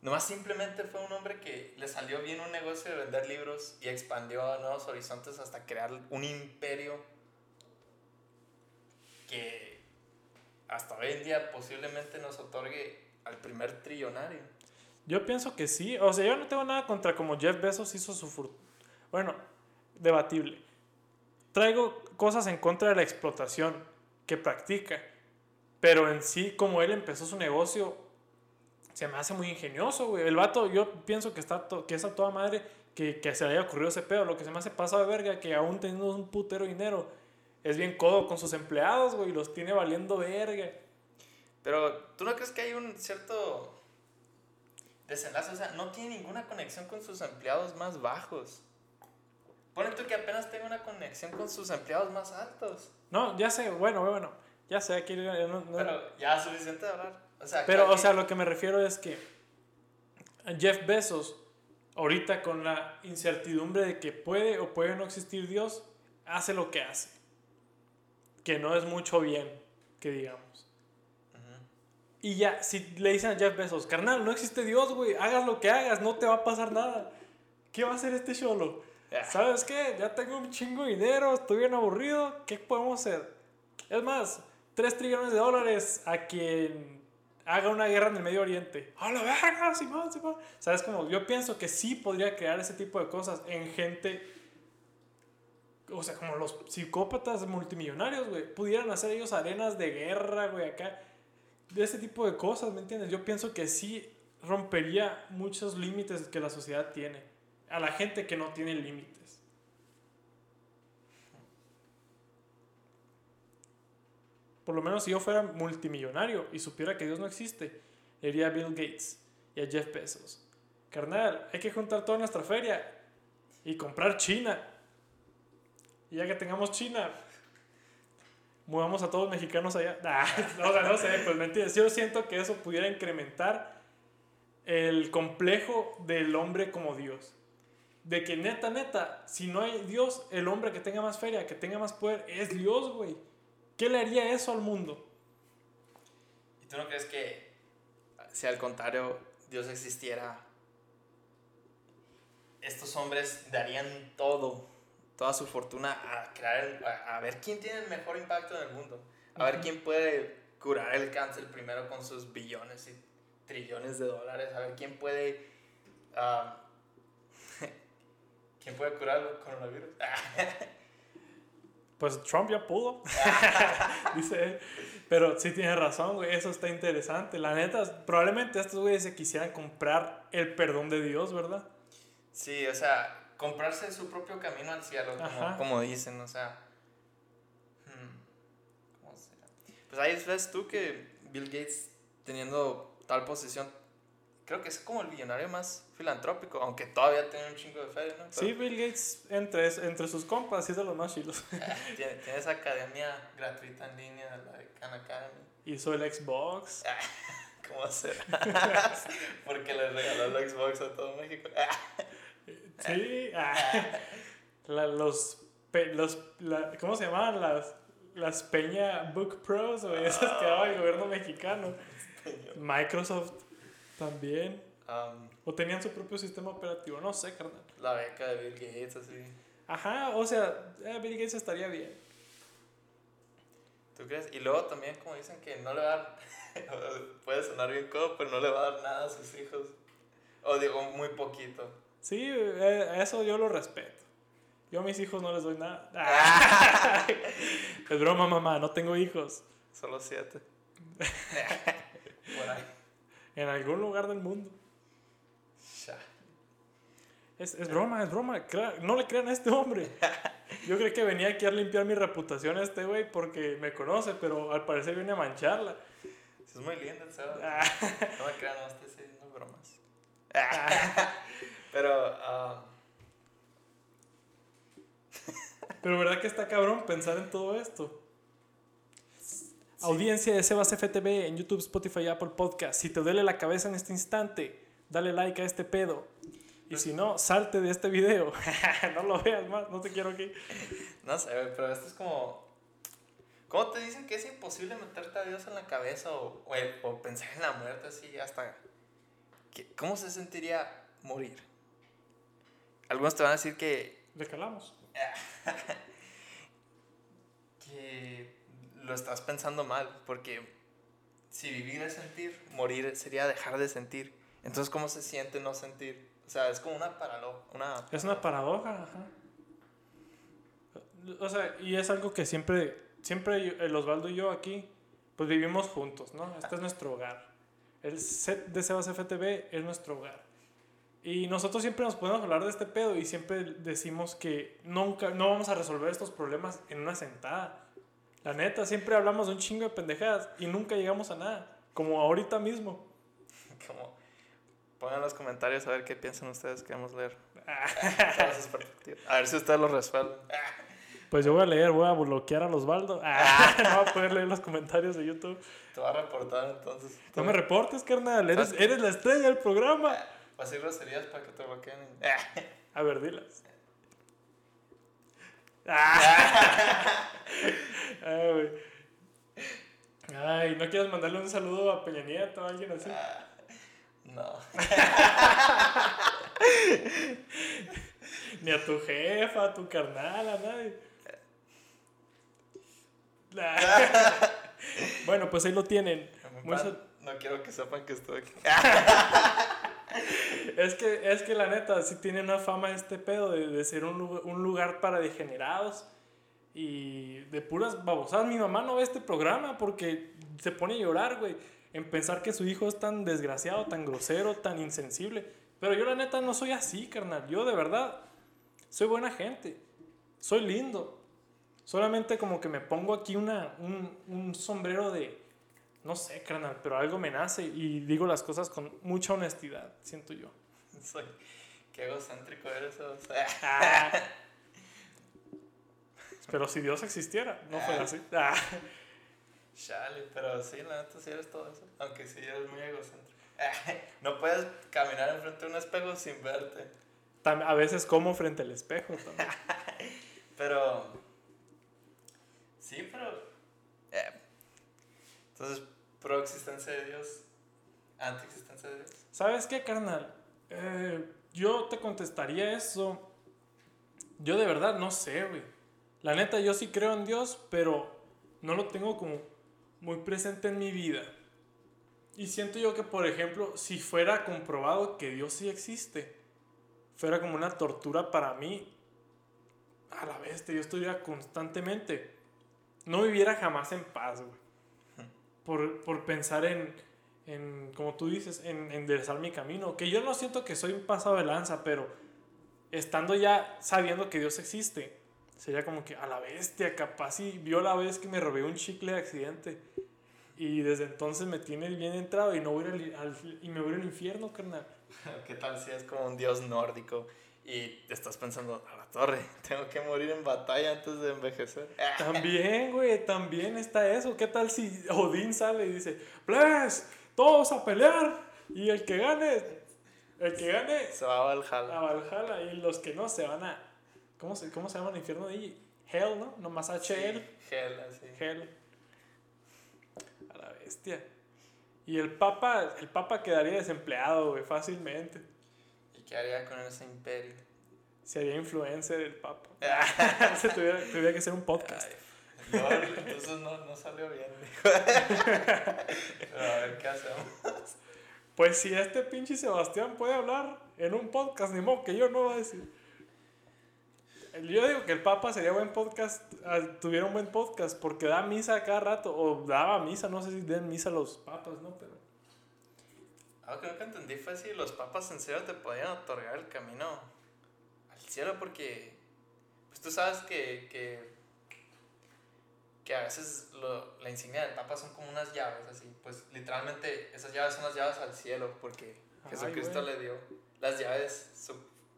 Nomás simplemente fue un hombre que le salió bien un negocio de vender libros y expandió a nuevos horizontes hasta crear un imperio que hasta hoy en día posiblemente nos otorgue al primer trillonario. Yo pienso que sí. O sea, yo no tengo nada contra como Jeff Bezos hizo su. Bueno, debatible. Traigo cosas en contra de la explotación que practica. Pero en sí, como él empezó su negocio, se me hace muy ingenioso, güey. El vato, yo pienso que, está que es toda madre que, que se le haya ocurrido ese pedo. Lo que se me hace pasado de verga, que aún teniendo un putero dinero, es bien codo con sus empleados, güey, los tiene valiendo verga. Pero, ¿tú no crees que hay un cierto desenlace? O sea, no tiene ninguna conexión con sus empleados más bajos. Ponen tú que apenas tenga una conexión con sus empleados más altos. No, ya sé, bueno, bueno, ya sé, aquí no, Pero ya suficiente de hablar. O sea, pero, o sea, lo que me refiero es que Jeff Bezos, ahorita con la incertidumbre de que puede o puede no existir Dios, hace lo que hace. Que no es mucho bien, que digamos. Y ya, si le dicen a Jeff Bezos, carnal, no existe Dios, güey, hagas lo que hagas, no te va a pasar nada. ¿Qué va a hacer este cholo? ¿Sabes qué? Ya tengo un chingo de dinero, estoy bien aburrido, ¿qué podemos hacer? Es más, 3 trillones de dólares a quien haga una guerra en el Medio Oriente. ¡A la verga! Simón, Simón. ¿Sabes cómo? Yo pienso que sí podría crear ese tipo de cosas en gente. O sea, como los psicópatas multimillonarios, güey. Pudieran hacer ellos arenas de guerra, güey, acá. De ese tipo de cosas, ¿me entiendes? Yo pienso que sí rompería muchos límites que la sociedad tiene. A la gente que no tiene límites. Por lo menos si yo fuera multimillonario y supiera que Dios no existe, le diría a Bill Gates y a Jeff Bezos. Carnal, hay que juntar toda nuestra feria y comprar China. Y ya que tengamos China, movamos a todos los mexicanos allá. no, no sé, pues me entiendes. Yo siento que eso pudiera incrementar el complejo del hombre como Dios. De que neta, neta, si no hay Dios, el hombre que tenga más feria, que tenga más poder, es Dios, güey. ¿Qué le haría eso al mundo? ¿Y tú no crees que si al contrario Dios existiera, estos hombres darían todo, toda su fortuna a crear, a, ver quién tiene el mejor impacto en el mundo, a ver quién puede curar el cáncer primero con sus billones y trillones de dólares, a ver quién puede, uh, quién puede curar el coronavirus. Pues Trump ya pudo, dice él. Pero sí tiene razón, güey, eso está interesante. La neta, probablemente estos güeyes se quisieran comprar el perdón de Dios, ¿verdad? Sí, o sea, comprarse su propio camino al cielo, como, dicen, o sea. Hmm, ¿Cómo será? Pues ahí ves tú que Bill Gates, teniendo tal posición, creo que es como el millonario más filantrópico, aunque todavía tiene un chingo de fe, ¿no? sí, Bill Gates, entre, entre sus compas, sí es de los más chilos. tiene, tiene, esa academia gratuita en línea, la de Khan Academy. Hizo el Xbox. ¿Cómo será? Porque le regaló el Xbox a todo México. Sí. los, los ¿Cómo se llamaban? Las, las Peña Book Pros o esas que daba el gobierno mexicano. Microsoft también. o tenían su propio sistema operativo, no sé, carnal. La beca de Bill Gates, así. Ajá, o sea, eh, Bill Gates estaría bien. ¿Tú crees? Y luego también, como dicen, que no le va a dar. puede sonar bien codo, pero no le va a dar nada a sus hijos. O digo, muy poquito. Sí, eh, eso yo lo respeto. Yo a mis hijos no les doy nada. es broma, mamá, no tengo hijos. Solo siete. Por ahí en algún lugar del mundo. Es, es broma, es broma. No le crean a este hombre. Yo creo que venía aquí a limpiar mi reputación a este güey porque me conoce, pero al parecer viene a mancharla. Es muy lindo el sábado. no me crean, no estoy haciendo bromas. Pero. Um, pero, ¿verdad que está cabrón pensar en todo esto? Audiencia de Sebas FTV en YouTube, Spotify Apple Podcast. Si te duele la cabeza en este instante, dale like a este pedo. Y si no, salte de este video. no lo veas más, no te quiero aquí. No sé, pero esto es como. ¿Cómo te dicen que es imposible meterte a Dios en la cabeza o, o, pensar en la muerte así hasta. ¿Cómo se sentiría morir? Algunos te van a decir que. Recalamos. que lo estás pensando mal, porque si vivir es sentir, morir sería dejar de sentir. Entonces, ¿cómo se siente no sentir? O sea, es como una paradoja. Una... Es una paradoja, ajá. O sea, y es algo que siempre, siempre el Osvaldo y yo aquí, pues vivimos juntos, ¿no? Este es nuestro hogar. El set de Sebas FTV es nuestro hogar. Y nosotros siempre nos podemos hablar de este pedo y siempre decimos que nunca, no vamos a resolver estos problemas en una sentada. La neta, siempre hablamos de un chingo de pendejadas y nunca llegamos a nada. Como ahorita mismo. Como, pongan en los comentarios a ver qué piensan ustedes, queremos leer. a ver si ustedes lo resuelven. Pues yo voy a leer, voy a bloquear a los Osvaldo. Ah, no voy a poder leer los comentarios de YouTube. Te voy a reportar entonces. No me reportes, carnal. Eres, eres la estrella del programa. Vas a ir groserías para que te bloqueen. A ver, dilas. Ay, Ay, ¿no quieres mandarle un saludo a Peña Nieto o a alguien así? No. Ni a tu jefa, a tu carnal, a nadie. bueno, pues ahí lo tienen. No quiero que sepan que estoy aquí. Es, que, es que la neta, sí tiene una fama este pedo de, de ser un, un, lugar para degenerados y de puras babosadas. Mi mamá no ve este programa porque se pone a llorar, güey, en pensar que su hijo es tan desgraciado, tan grosero, tan insensible. Pero yo la neta no soy así, carnal. Yo de verdad soy buena gente. Soy lindo. Solamente como que me pongo aquí una, un, un sombrero de, no sé, carnal, pero algo me nace y digo las cosas con mucha honestidad, siento yo. Soy, qué egocéntrico eres. O pero si Dios existiera, no fuera así. Ah. Chale, pero sí, la neta sí eres todo eso. Aunque sí eres muy egocéntrico. No puedes caminar enfrente de un espejo sin verte. A veces como frente al espejo también. pero. Sí, pero. Entonces, pro existencia de Dios, anti existencia de Dios. ¿Sabes qué, carnal? Eh, yo te contestaría eso. Yo de verdad no sé, güey. La neta, yo sí creo en Dios, pero no lo tengo como muy presente en mi vida. Y siento yo que, por ejemplo, si fuera comprobado que Dios sí existe, fuera como una tortura para mí, a la vez, yo estuviera constantemente. No viviera jamás en paz, güey. Por, por pensar en, en, como tú dices, en enderezar mi camino. Que yo no siento que soy un pasado de lanza, pero estando ya sabiendo que Dios existe, sería como que a la bestia, capaz y vio la vez que me robé un chicle de accidente. Y desde entonces me tiene bien entrado y, no voy al, y me voy al infierno, carnal. ¿Qué tal si es como un dios nórdico y te estás pensando, a torre, tengo que morir en batalla antes de envejecer? También, güey, también está eso. ¿Qué tal si Odín sale y dice, pues, todos a pelear y el que gane, el que gane... Se va a Valhalla. A Valhalla y los que no se van a ¿Cómo se, cómo se llama el infierno de allí? Hell, ¿no? Nomás H-L. hell, así. Hell. A la bestia. Y el Papa, el Papa quedaría desempleado, güey, fácilmente. ¿Y qué haría con ese imperio? Sería influencer el Papa. Se tuviera, tuviera, que ser un podcast. no, entonces no, no salió bien, Pero a ver qué hacemos. Pues si este pinche Sebastián puede hablar en un podcast, ni modo que yo no voy a decir. Yo digo que el Papa sería buen podcast, ah, tuviera un buen podcast, porque da misa cada rato, o daba misa, no sé si den misa los papas, ¿no? Pero... Algo que nunca entendí fue si los papas en serio te podían otorgar el camino al cielo, porque pues tú sabes que, que, que a veces lo, la insignia del papa son como unas llaves, así, pues literalmente esas llaves son las llaves al cielo, porque Jesucristo le dio las llaves,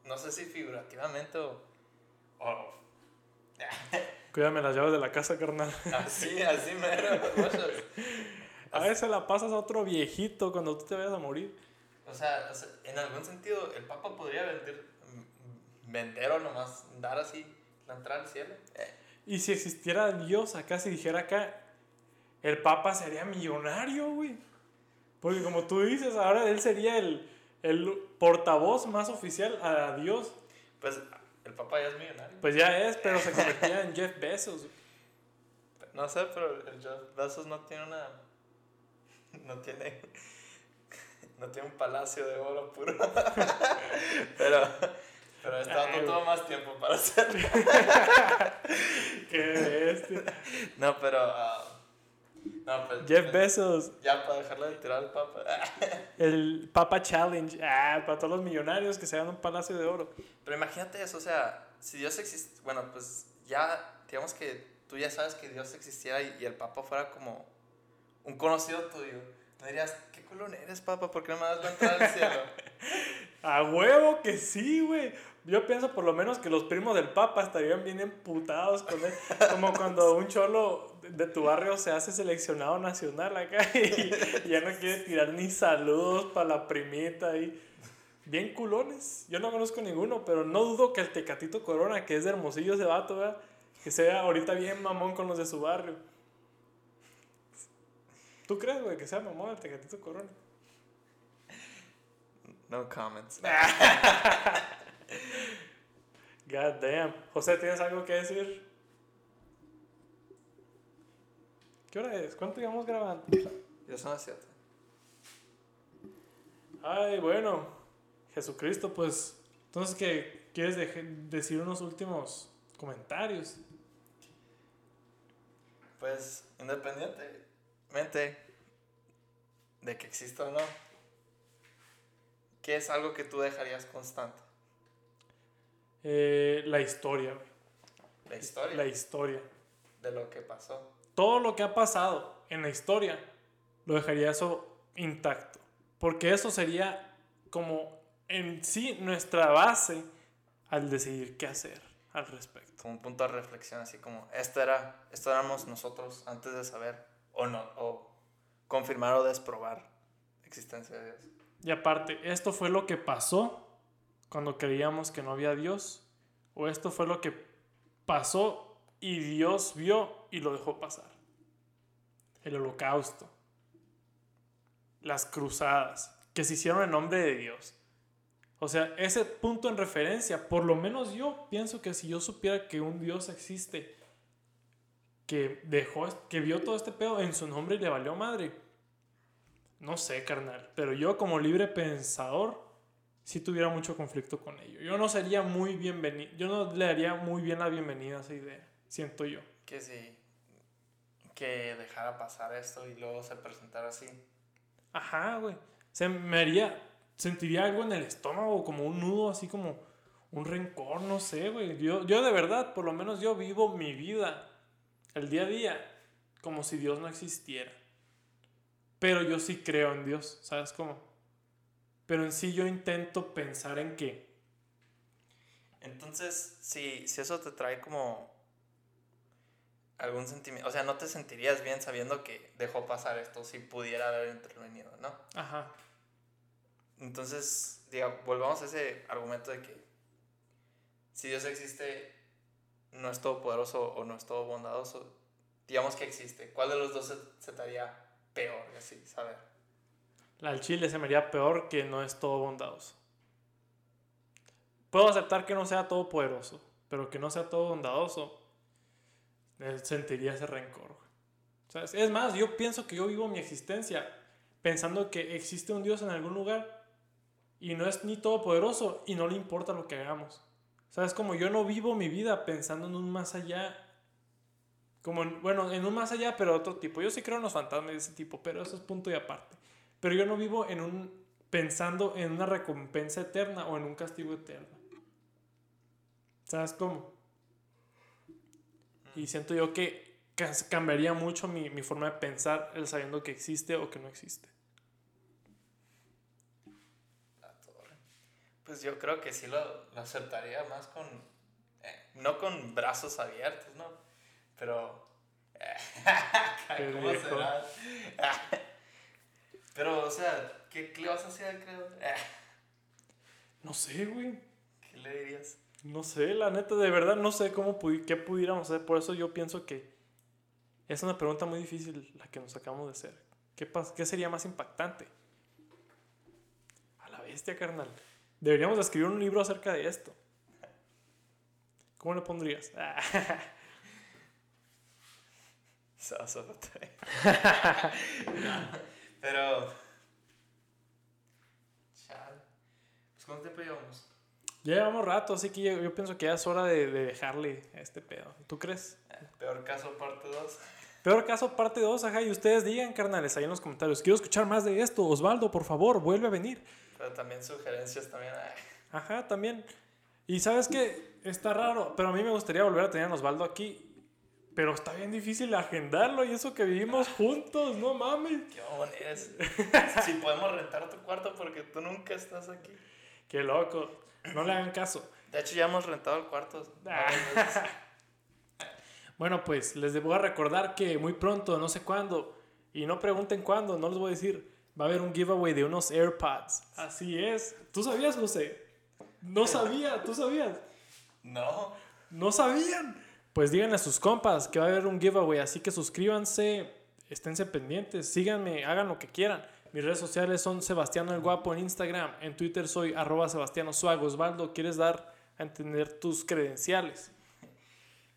no sé si figurativamente o Oh. Cuídame las llaves de la casa, carnal. Así, así mero. a veces la pasas a otro viejito cuando tú te vayas a morir. O sea, en algún sentido, el Papa podría vender, vender o nomás dar así la entrada al cielo. Y si existiera Dios acá, si dijera acá, el Papa sería millonario, güey. Porque como tú dices, ahora él sería el, el portavoz más oficial a Dios. Pues el papá ya es millonario. Pues ya es, pero se convertía en Jeff Bezos. No sé, pero el Jeff Bezos no tiene una. No tiene. No tiene un palacio de oro puro. pero. Pero está dando todo más tiempo para hacerlo. Qué bestia. No, pero. Ah, No, pues, Jeff Bezos, Ya para dejarlo de tirar al papa. el Papa Challenge, ah, para todos los millonarios que se hagan un palacio de oro. Pero imagínate eso, o sea, si Dios existe, bueno, pues ya, digamos que tú ya sabes que Dios existiera y, y el papa fuera como un conocido tuyo. No dirías, ¿qué culón eres, papa? ¿Por qué no me das la entrada al cielo? A huevo que sí, güey. Yo pienso por lo menos que los primos del Papa estarían bien emputados con él. Como cuando un cholo de- tu barrio se hace seleccionado nacional acá y ya no quiere tirar ni saludos para la primita y bien culones. Yo no conozco ninguno, pero no dudo que el Tecatito Corona, que es de Hermosillo ese vato, ¿verdad? que sea ahorita bien mamón con los de su barrio. ¿Tú crees, güey, que sea mamón el Tecatito Corona? No comments. God damn. José, ¿tienes algo que decir? ¿Qué hora es? ¿Cuánto llevamos grabando? Ya son las 7. Ay, bueno. Jesucristo, pues. Entonces, ¿qué quieres decir unos últimos comentarios? Pues, independientemente de que exista o no, ¿qué es algo que tú dejarías constante? Eh, la historia, güey. La historia La historia. de lo que pasó. Todo lo que ha pasado en la historia lo dejaría eso intacto. Porque eso sería como en sí nuestra base al decidir qué hacer al respecto. Como un punto de reflexión, así como, esto era, esto éramos nosotros antes de saber o no, o confirmar o desprobar la existencia de Dios. Y aparte, esto fue lo que pasó cuando creíamos que no había Dios. O esto fue lo que pasó y Dios vio y lo dejó pasar. El holocausto. Las cruzadas que se hicieron en nombre de Dios. O sea, ese punto en referencia, por lo menos yo pienso que si yo supiera que un Dios existe, que dejó, que vio todo este pedo en su nombre y le valió madre, no sé, carnal, pero yo como libre pensador sí tuviera mucho conflicto con ello. Yo no sería muy bienvenido, yo no le daría muy bien la bienvenida a esa idea, siento yo. Que si, que dejara pasar esto y luego se presentara así. Ajá, güey. Se me haría, sentiría algo en el estómago, como un nudo, así como un rencor, no sé, güey. Yo, yo de verdad, por lo menos yo vivo mi vida, el día a día, como si Dios no existiera. Pero yo sí creo en Dios, ¿sabes cómo? Pero en sí yo intento pensar en que Entonces, si, si eso te trae como algún sentimiento, o sea, no te sentirías bien sabiendo que dejó pasar esto si pudiera haber intervenido, ¿no? Ajá. Entonces, diga, volvamos a ese argumento de que si Dios existe, no es todopoderoso o no es todo bondadoso, digamos que existe. ¿Cuál de los dos se, se te haría peor? Así, saber. Al chile se me haría peor que no es todo bondadoso. Puedo aceptar que no sea todopoderoso, pero que no sea todo bondadoso, eh, sentiría ese rencor. Es más, yo pienso que yo vivo mi existencia pensando que existe un Dios en algún lugar y no es ni todopoderoso y no le importa lo que hagamos. ¿Sabes? Como yo no vivo mi vida pensando en un más allá. Como, en- bueno, en un más allá, pero otro tipo. Yo sí creo en los fantasmas de ese tipo, pero eso es punto y aparte. Pero yo no vivo en un pensando en una recompensa eterna o en un castigo eterno. ¿Sabes cómo? Y siento yo que cambiaría mucho mi, mi forma de pensar el sabiendo que existe o que no existe. La torre. Pues yo creo que sí lo, lo aceptaría más con. eh, no con brazos abiertos, ¿no? Pero. ¿Cómo Pendejo. será? Pero, o sea, ¿qué, qué le vas a hacer al creador? No sé, güey. ¿Qué le dirías? No sé, la neta, de verdad no sé cómo pudi- qué pudiéramos hacer. Por eso yo pienso que es una pregunta muy difícil la que nos acabamos de hacer. ¿Qué, qué sería más impactante? A la bestia, carnal. Deberíamos de escribir un libro acerca de esto. ¿Cómo le pondrías? Pero. Chale. Pues, ¿cuánto tiempo llevamos? ya llevamos rato, así que yo, yo pienso que ya es hora de, de dejarle a este pedo. ¿Tú crees? Eh, Peor caso, parte 2. Peor caso, parte 2, ajá, y ustedes digan, carnales, ahí en los comentarios, quiero escuchar más de esto, Osvaldo, por favor, vuelve a venir. Pero también sugerencias también. ay. Ajá, también. Y sabes que está raro, pero a mí me gustaría volver a tener a Osvaldo aquí. Pero está bien difícil agendarlo y eso que vivimos juntos, no mames. Qué eres. si podemos rentar tu cuarto porque tú nunca estás aquí. Qué loco. No le hagan caso. De hecho, ya hemos rentado el cuarto. Ah. Bueno, pues les a recordar que muy pronto, no sé cuándo, y no pregunten cuándo, no les voy a decir, va a haber un giveaway de unos AirPods. Así es. ¿Tú sabías, José? No sabía, ¿tú sabías? No. No sabían. Pues díganle a sus compas que va a haber un giveaway, así que suscríbanse, esténse pendientes, síganme, hagan lo que quieran. Mis redes sociales son Sebastiano el Guapo en Instagram, en Twitter soy arroba Sebastiano Suago. Osvaldo, ¿quieres dar a entender tus credenciales?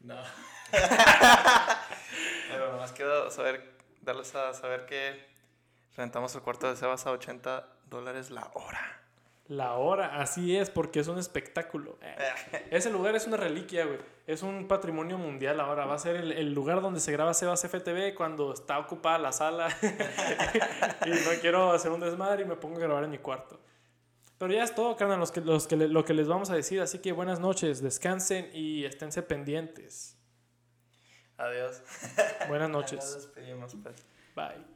No. Pero nomás quiero saber, darles a saber que rentamos el cuarto de Sebas a 80 dólares la hora. La hora, así es, porque es un espectáculo. Ese lugar es una reliquia, güey. Es un patrimonio mundial ahora. Va a ser el, el lugar donde se graba Sebas FTV cuando está ocupada la sala. y no quiero hacer un desmadre y me pongo a grabar en mi cuarto. Pero ya es todo, carnal, los que, los que lo que les vamos a decir. Así que buenas noches, descansen y esténse pendientes. Adiós. Buenas Nos noches. despedimos, pues. Bye.